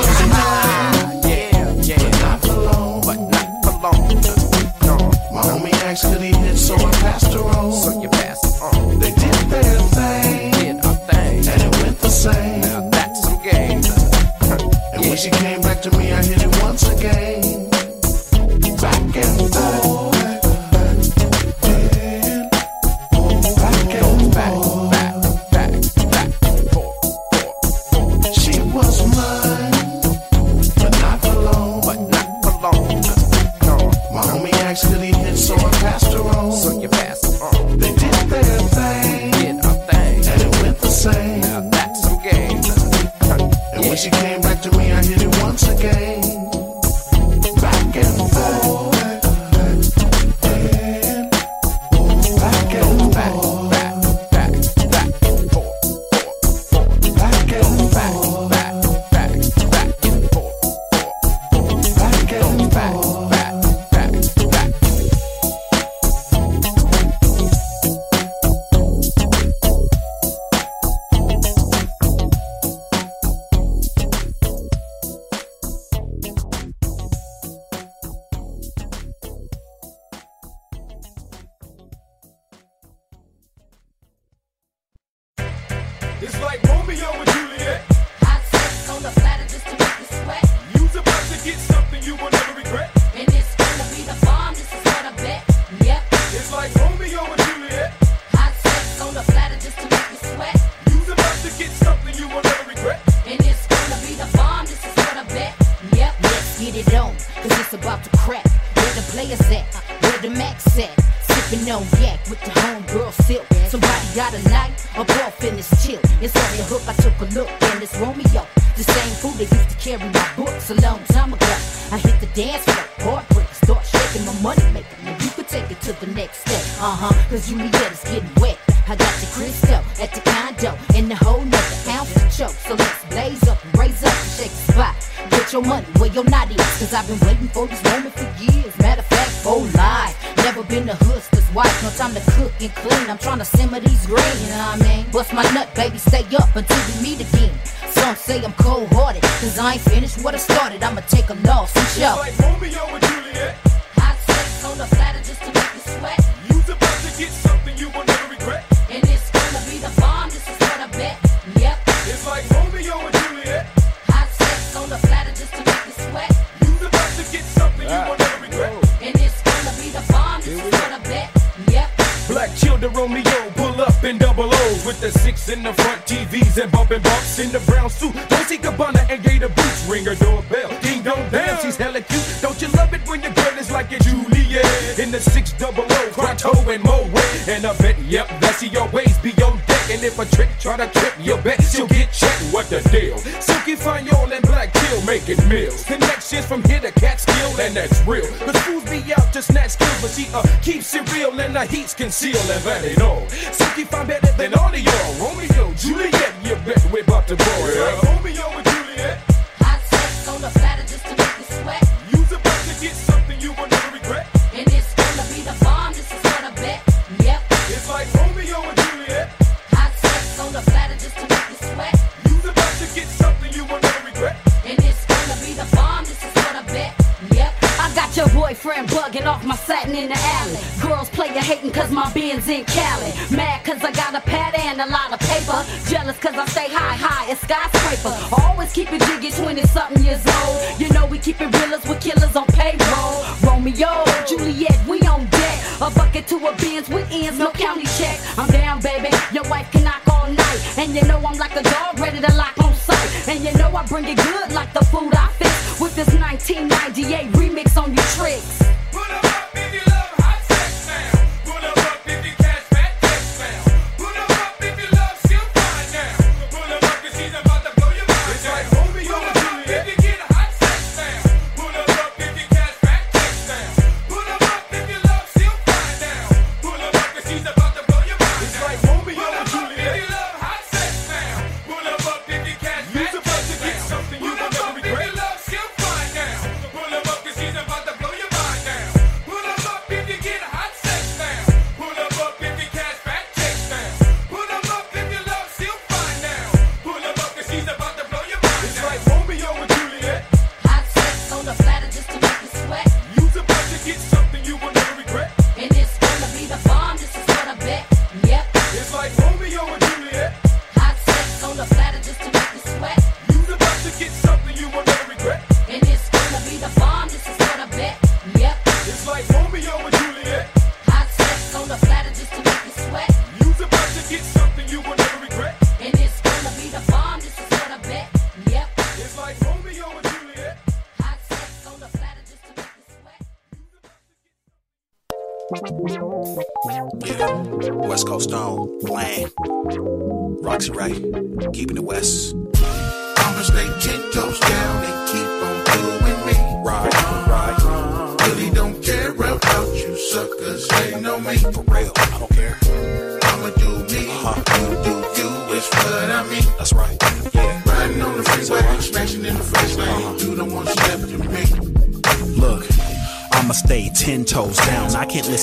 Some say I'm cold hearted, cause I ain't finished what I started. I'ma take a loss and show. Like Romeo and Juliet, Hot sex on the just to with the six in the front TVs and bumping bumps in the brown suit. Dolce Gabbana and Gator boots, ring her doorbell. Ding dong damn, she's hella cute. Don't you love it when your girl is like a Juliet in the six double O, Quattro and Moet. And I bet, yep, that's your ways be on deck. And if a trick try to trip, you bet she'll get checked. What the deal? Sylk-E Fyne y'all and Black Kill making meals. Connections from here to Catskill, and that's real. Cause fools be out to snatch skills, but she uh keeps it real and the heat's concealed and valid all. Sylk-E Fyne better than all of y'all. Romeo, Juliet, you bet we're about to blow it up. Bugging off my satin in the alley. Girls play you hating cause my Benz in Cali. Mad cause I got a pad and a lot of paper. Jealous cause I stay high, high as skyscraper. Always keep it jiggy, 20 something years old. You know we keep it realers with killers on payroll. Romeo, Juliet, we on deck. A bucket to a Benz with ends, no county check. I'm down, baby. Your wife can knock all night. And you know I'm like a dog ready to lock on sight. And you know I bring it good like the food I fix. With this 1998 remix on your tricks. Put 'em up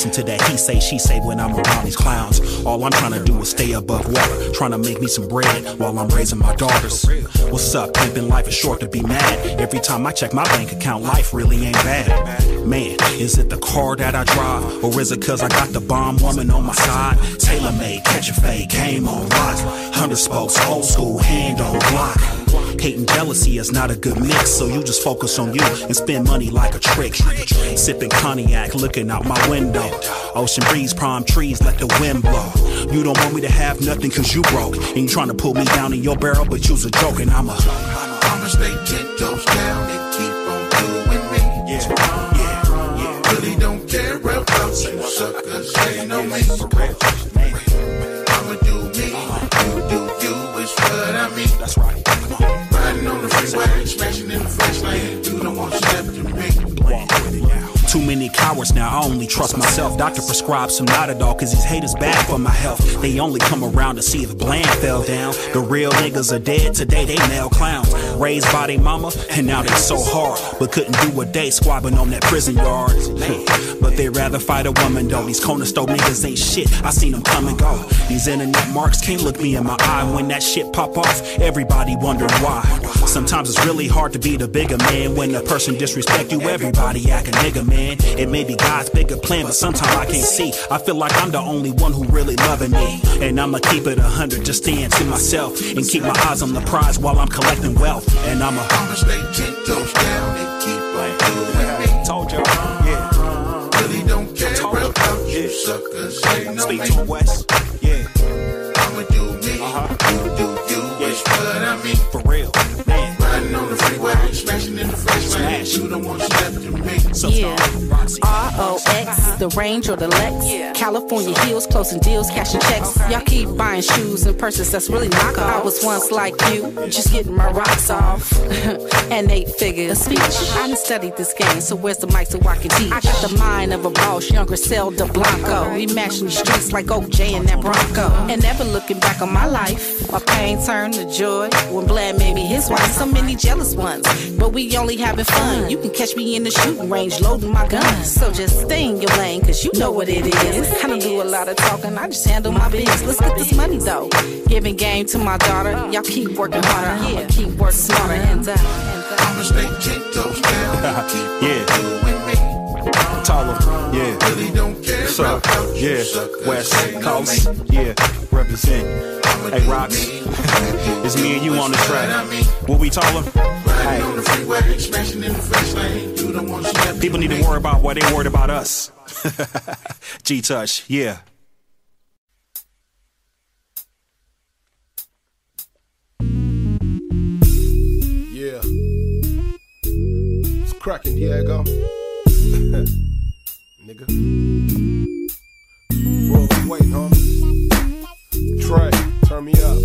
listen to that he say, she say when I'm around these clowns. All I'm trying to do is stay above water, trying to make me some bread while I'm raising my daughters. What's up? Pimpin' life is short to be mad. Every time I check my bank account, life really ain't bad. Man, is it the car that I drive, or is it cause I got the bomb woman on my side? Tailor made, catch a fade, game on lock. Hundred spokes, old school, hand on block. Hate and jealousy is not a good mix, so you just focus on you and spend money like a trick. Sipping cognac, looking out my window. Ocean breeze, palm trees, let the wind blow. You don't want me to have nothing cause you broke. And you trying to pull me down in your barrel, but you's a joke, and I'm a. I'ma stay ten toes down and keep on doing me. Yeah, yeah, yeah. Really don't care about you suckers, ain't no me. I'ma do me, you do you, is what I mean. That's right. Riding on the freeway, smashing in the flesh lane. You don't want to step to me. Too many cowards now, I only trust myself. Doctor prescribed some Notadol, cause these haters bad for my health. They only come around to see if Blan fell down. The real niggas are dead today, they male clowns. Raised by their mama, and now they so hard. But couldn't do a day squabbing on that prison yard. but they rather fight a woman though. These corner store niggas ain't shit, I seen them come and go. These internet marks can't look me in my eye. When that shit pop off, everybody wondering why. Sometimes it's really hard to be the bigger man when a person disrespect you. Everybody act a nigga, man. It may be God's bigger plan, but sometimes I can't see. I feel like I'm the only one who really loving me. And I'ma keep it a hundred, just staying to myself. And keep my eyes on the prize while I'm collecting wealth. And I'ma stay ten toes down and keep on doing me. Told you, yeah. Really don't care about you suckers. Ain't no Speak to West, yeah. I'ma do me, uh-huh. you do you, is what I mean. For real. Riding on the freeway, smashing in the lane. You don't want step to me. Yeah. R-O-X, the range or the Lex. Yeah. California hills, closing deals, cashing checks. Y'all keep buying shoes and purses that's really knockoff. I was once like you, just getting my rocks off. and eight figures. Speech. I done studied this game, so where's the mic so I can teach? I got the mind of a boss, young Griselda Blanco. We mashing these streets like OJ and that Bronco. And never looking back on my life. My pain turned to joy when Blan made me his wife. So many jealous ones, but we only having fun. You can catch me in the shooting range loading my gun. So just stay in your lane, cause you know what it is. I don't do a lot of talking, I just handle my business. Let's get this money though. Giving game to my daughter, y'all keep working harder. I'ma keep working smarter and uh, I'ma stay ten toes down and keep Yeah. Taller, yeah. Really don't care What's up? about Yeah. West Coast, yeah. Represent. Hey, Rocks, it's me and you on the track. What we taller? Riding on the freeway, smashing in the flesh lane. You don't want step People need to worry about what they worried about us. G Touch, yeah. Yeah. It's cracking, Diego. Nigga. Weight, homie. Trey, turn me up.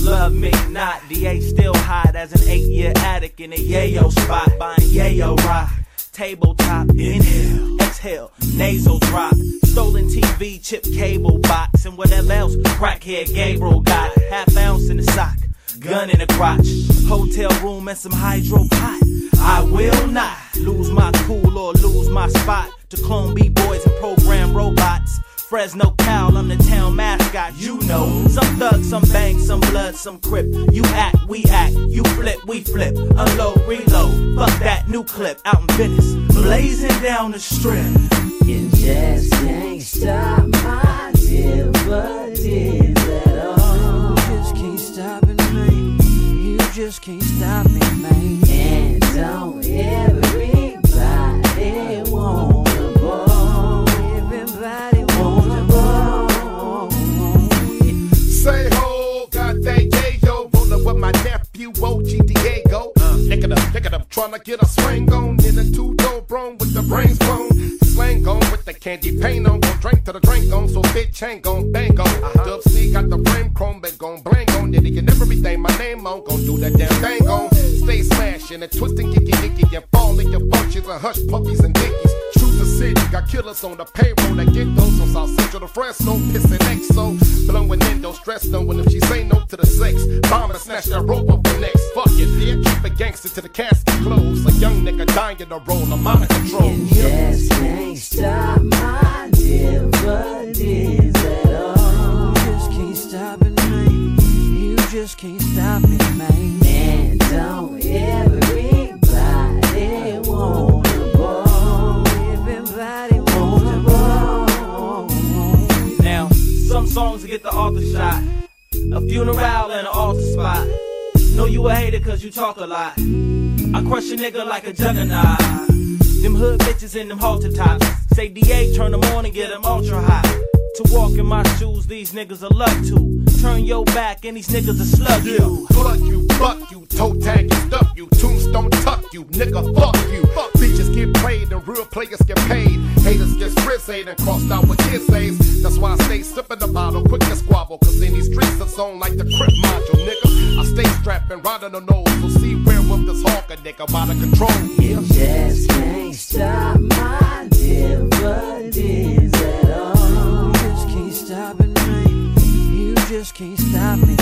Love me not, DA still hot as an eight year addict in a yayo spot, buying yayo rock. Tabletop, inhale, exhale, nasal drop. Stolen TV, chip cable box, and whatever else crackhead Gabriel got. Half ounce in the sock, gun in the crotch. Hotel room and some hydro pot. I will not lose my cool or lose my spot to clone B-boys and program robots. Fresno Cal, I'm the town mascot, you know. Some thug, some bang, some blood, some crip. You act, we act, you flip, we flip. Unload, reload, fuck that new clip out in Venice. Blazing down the strip. You just can't stop my dividends just can't stop me, man. And don't everybody wanna ball? Everybody wanna ball. Say ho, got that yayo. Rollin' with my nephew, OG Diego. Lick it up, lick it up, tryna get a swing on. In a two door brown with the brains blown. Slang on with the candy paint on. Drink to the drink on, so bitch ain't gon' bang on. Uh-huh. Dub C got the frame chrome, but gon' blang on. Then again, everything my name on. Gon' do that damn thing on. Stay smashing and twisting, kicky, nicky, and falling your bunches and hush puppies and dickies. Truth the city, got killers on the payroll that get those from South Central to Fresno, pissing XO. Blowing endo, stress knowing if she say no to the sex. Bomber snatch that rope up the next. Fuck it, yeah, keep it gangster to the casket close. A young nigga dying to roll, I'm out of control. Just can't stop my dividends at all. You just can't stop it, man. You just can't stop it, man. And don't some to get the author shot. A funeral and an altar spot. Know you a hater cause you talk a lot. I crush a nigga like a juggernaut. Them hood bitches in them halter tops. Say DA, turn them on and get them ultra hot. To walk in my shoes, these niggas are love to. Turn your back and these niggas are slug you. Plug you, fuck you, toe tag you, stuff you. Tombstone tuck you, nigga, fuck you. Fuck bitches get played and real players get paid. Haters get frizzed and crossed out with essays. That's why I stay sipping the bottle, quick to squabble. Cause in these streets it's on like the crip module, nigga. I stay strapped and ride on the nose. So see where with this hawker nigga out of control. You Just can't stop my dividends at just can't stop it,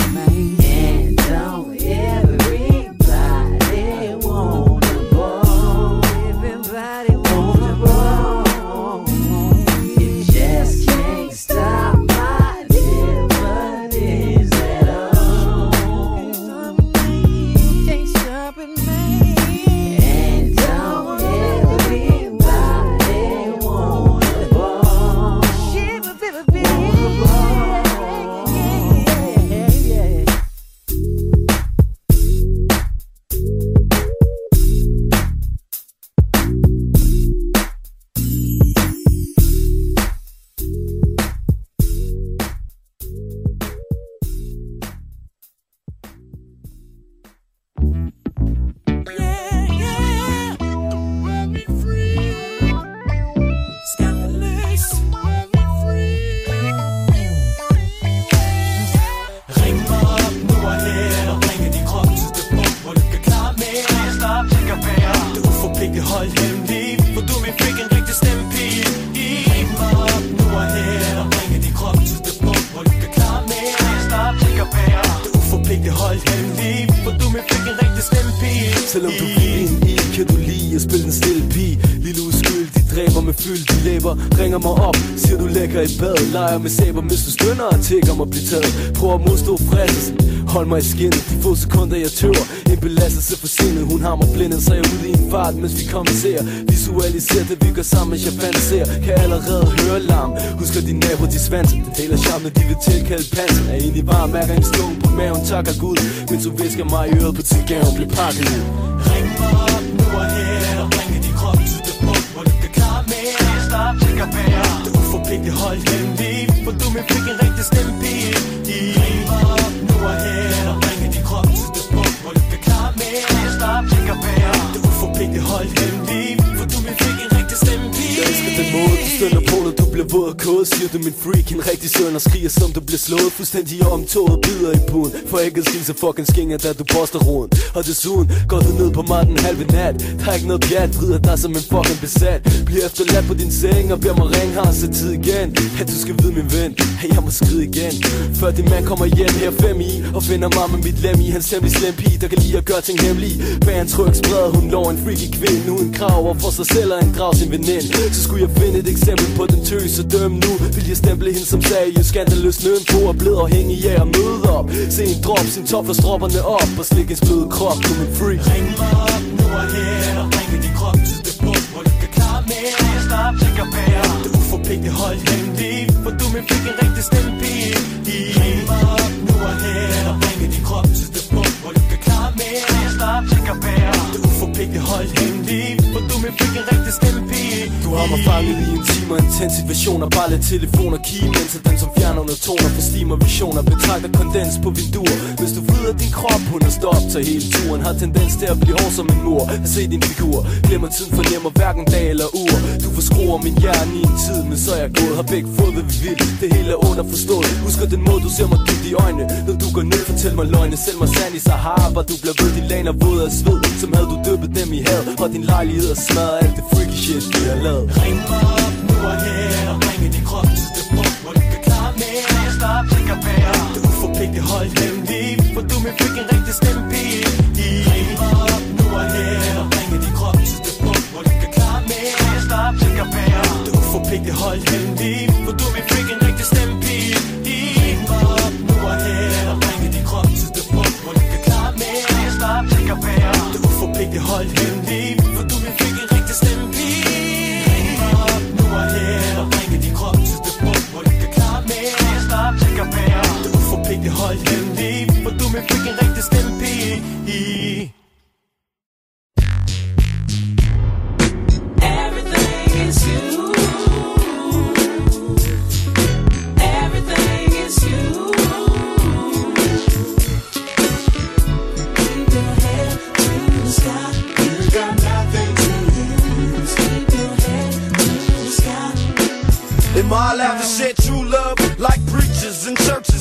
mens vi kommenterer Visualiserer det, vi gør sammen, mens jeg fantaserer Kan allerede høre larm Husker din nabo de svanser Den deler charme, de vil tilkalde pansen Er egentlig varm, hver gang stående på maven, takker Gud. Mens du visker mig i øret på tilgaven, bliver pakket ud Ring mig op nu og her Ringe din krop til det punkt, hvor du kan klare mere. Stop, det kan være. Det uforpligtede hold hjemme våd og kode Siger du min freak, en rigtig søn og skriger som du bliver slået. Fuldstændig omtoget, bider i puden. For ikke at skrige så fucking skinger, da du poster roden. Og desuden går du ned på mig den halve nat. Der er ikke noget pjat, vrider dig som en fucking besat. Bliver efterladt på din seng og beder mig ringe Har så tid igen, at du skal vide min ven At jeg må skride igen. Før din mand kommer hjem her fem i Og finder mig med mit lem i. Hans hemmelig slem pige, der kan lide at gøre ting hemmelige. Bag en tryk spreder hun lov en freaky kvinde. Uden krav og for sig selv og en grav sin veninde. Så skulle jeg finde et eksempel på den tøse og dømme nu Vil jeg stemple hende som seriøs skandaløs nøden på Og blevet afhængig af at møde op Se en drop, sin top og stropperne op Og slik en bløde krop, du min freak Ring mig op nu og her og ringe din krop til det punkt, hvor du kan klare mere. Jeg snart tænker være. Det uforpligtede hold hemmelig for du min min en rigtig stempige. Ring mig op nu og her og ringe din krop til det punkt, hvor du kan klare mere. Jeg snart tænker være. Det uforpligtede hold hemmelig for du min min en rigtig stempige. Du har mig fanget i en time og intens situation Og bare lidt telefon og key Mens den som fjerner under toner Forstimer visioner Betragter kondens på vinduer. Hvis du vrider din krop hun er stop Til hele turen. Har tendens til at blive hård som en mur. At se din figur. Glemmer tiden fornemmer hverken dag eller uger. Du forskruer min hjerne i en tid Men så er jeg gået. Har begge fået hvad vi vil. Det hele er underforstået. Husker den måde du ser mig dybt i øjnene. Når du går ned fortæl mig løgne. Selv mig sand i Sahara Hvor du bliver ved. Din laner våd af sved. Som havde du dyppet dem i had. Og din lejlighed er smadret Alt det freaky shit vi har lavet. Ring mig op nu og her og bringe din krop til ikke holde dem liv For du med fik en rigtig stemme pige Ring op nu og her Eller ringe din krop til det punkt Hvor du kan klare mere. Jeg stop, jeg kan være Du er forpligtet holde dem liv For du med fik en rigtig stemme pige Ring op nu og her Eller ringe din krop til det punkt Hvor du kan klare mere. Stop, jeg kan være Du er forpligtet holde dem liv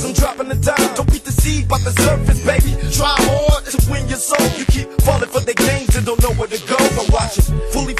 churches. I'm dropping the dime. Don't beat the seed by the surface, baby. Try hard to win your soul. You keep falling for the games and don't know where to go. I'm watching, fully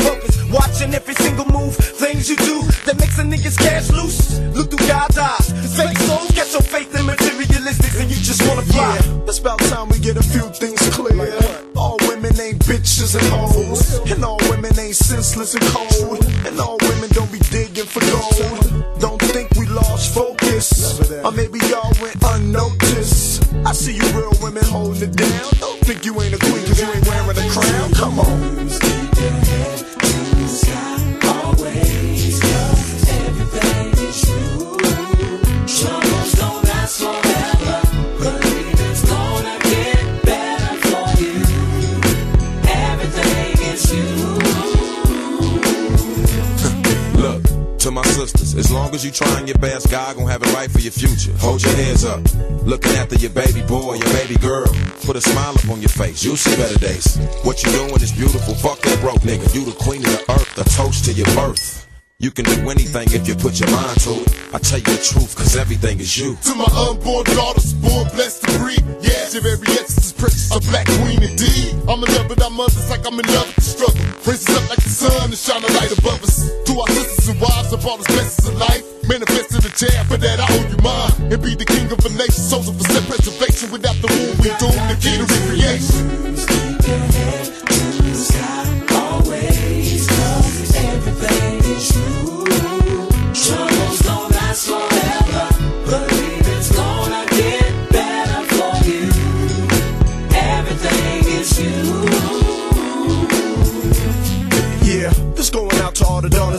long as you trying your best, God gon' have it right for your future. Hold your heads up. Looking after your baby boy, your baby girl. Put a smile up on your face, you'll see better days. What you doing is beautiful, fuck that broke nigga. You the queen of the earth, the toast to your birth. You can do anything if you put your mind to it. I tell you the truth, cause everything is you. To my unborn daughters, born blessed to breed. Yeah, your very essence is precious, a black queen indeed. I'm in love with our mothers like I'm in love with the struggle. Raise us up like the sun and shine a light above us. To our sisters and wives of all the blessings of life. Manifest in the chair, for that I owe you mine. And be the king of a nation, soldier for self-preservation. Without the rule, we doomed the key to recreation.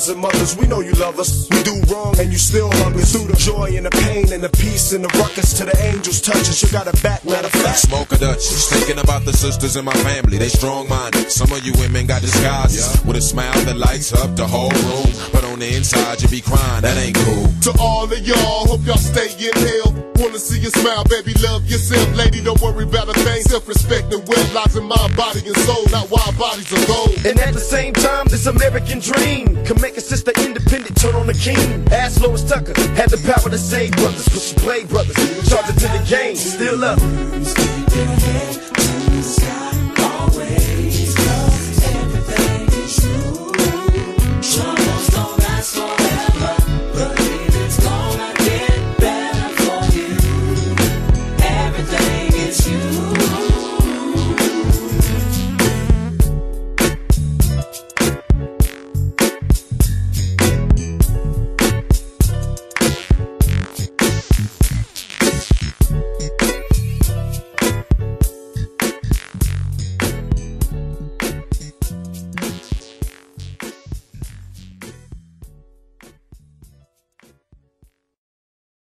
To all the daughters and mothers. We know you love us. We do wrong and you still love us. Through the joy and the pain and the peace and the ruckus to the angels touch us. You got a back, matter of fact. Smoke a Dutch. Thinking about the sisters in my family. They strong minded. Some of you women got disguises. With a smile that lights up the whole room. But on the inside, you be crying. That ain't cool. To all of y'all, hope y'all stay in hell. Wanna see you smile, baby, love yourself. Lady, don't worry about a thing. Self-respect and wealth lies in my body and soul, not why bodies are gold. And at the same time, this American dream can a sister independent, turn on the king. Ask Lois Tucker, had the power to save brothers, but she played brothers. Charge it to the game, still up.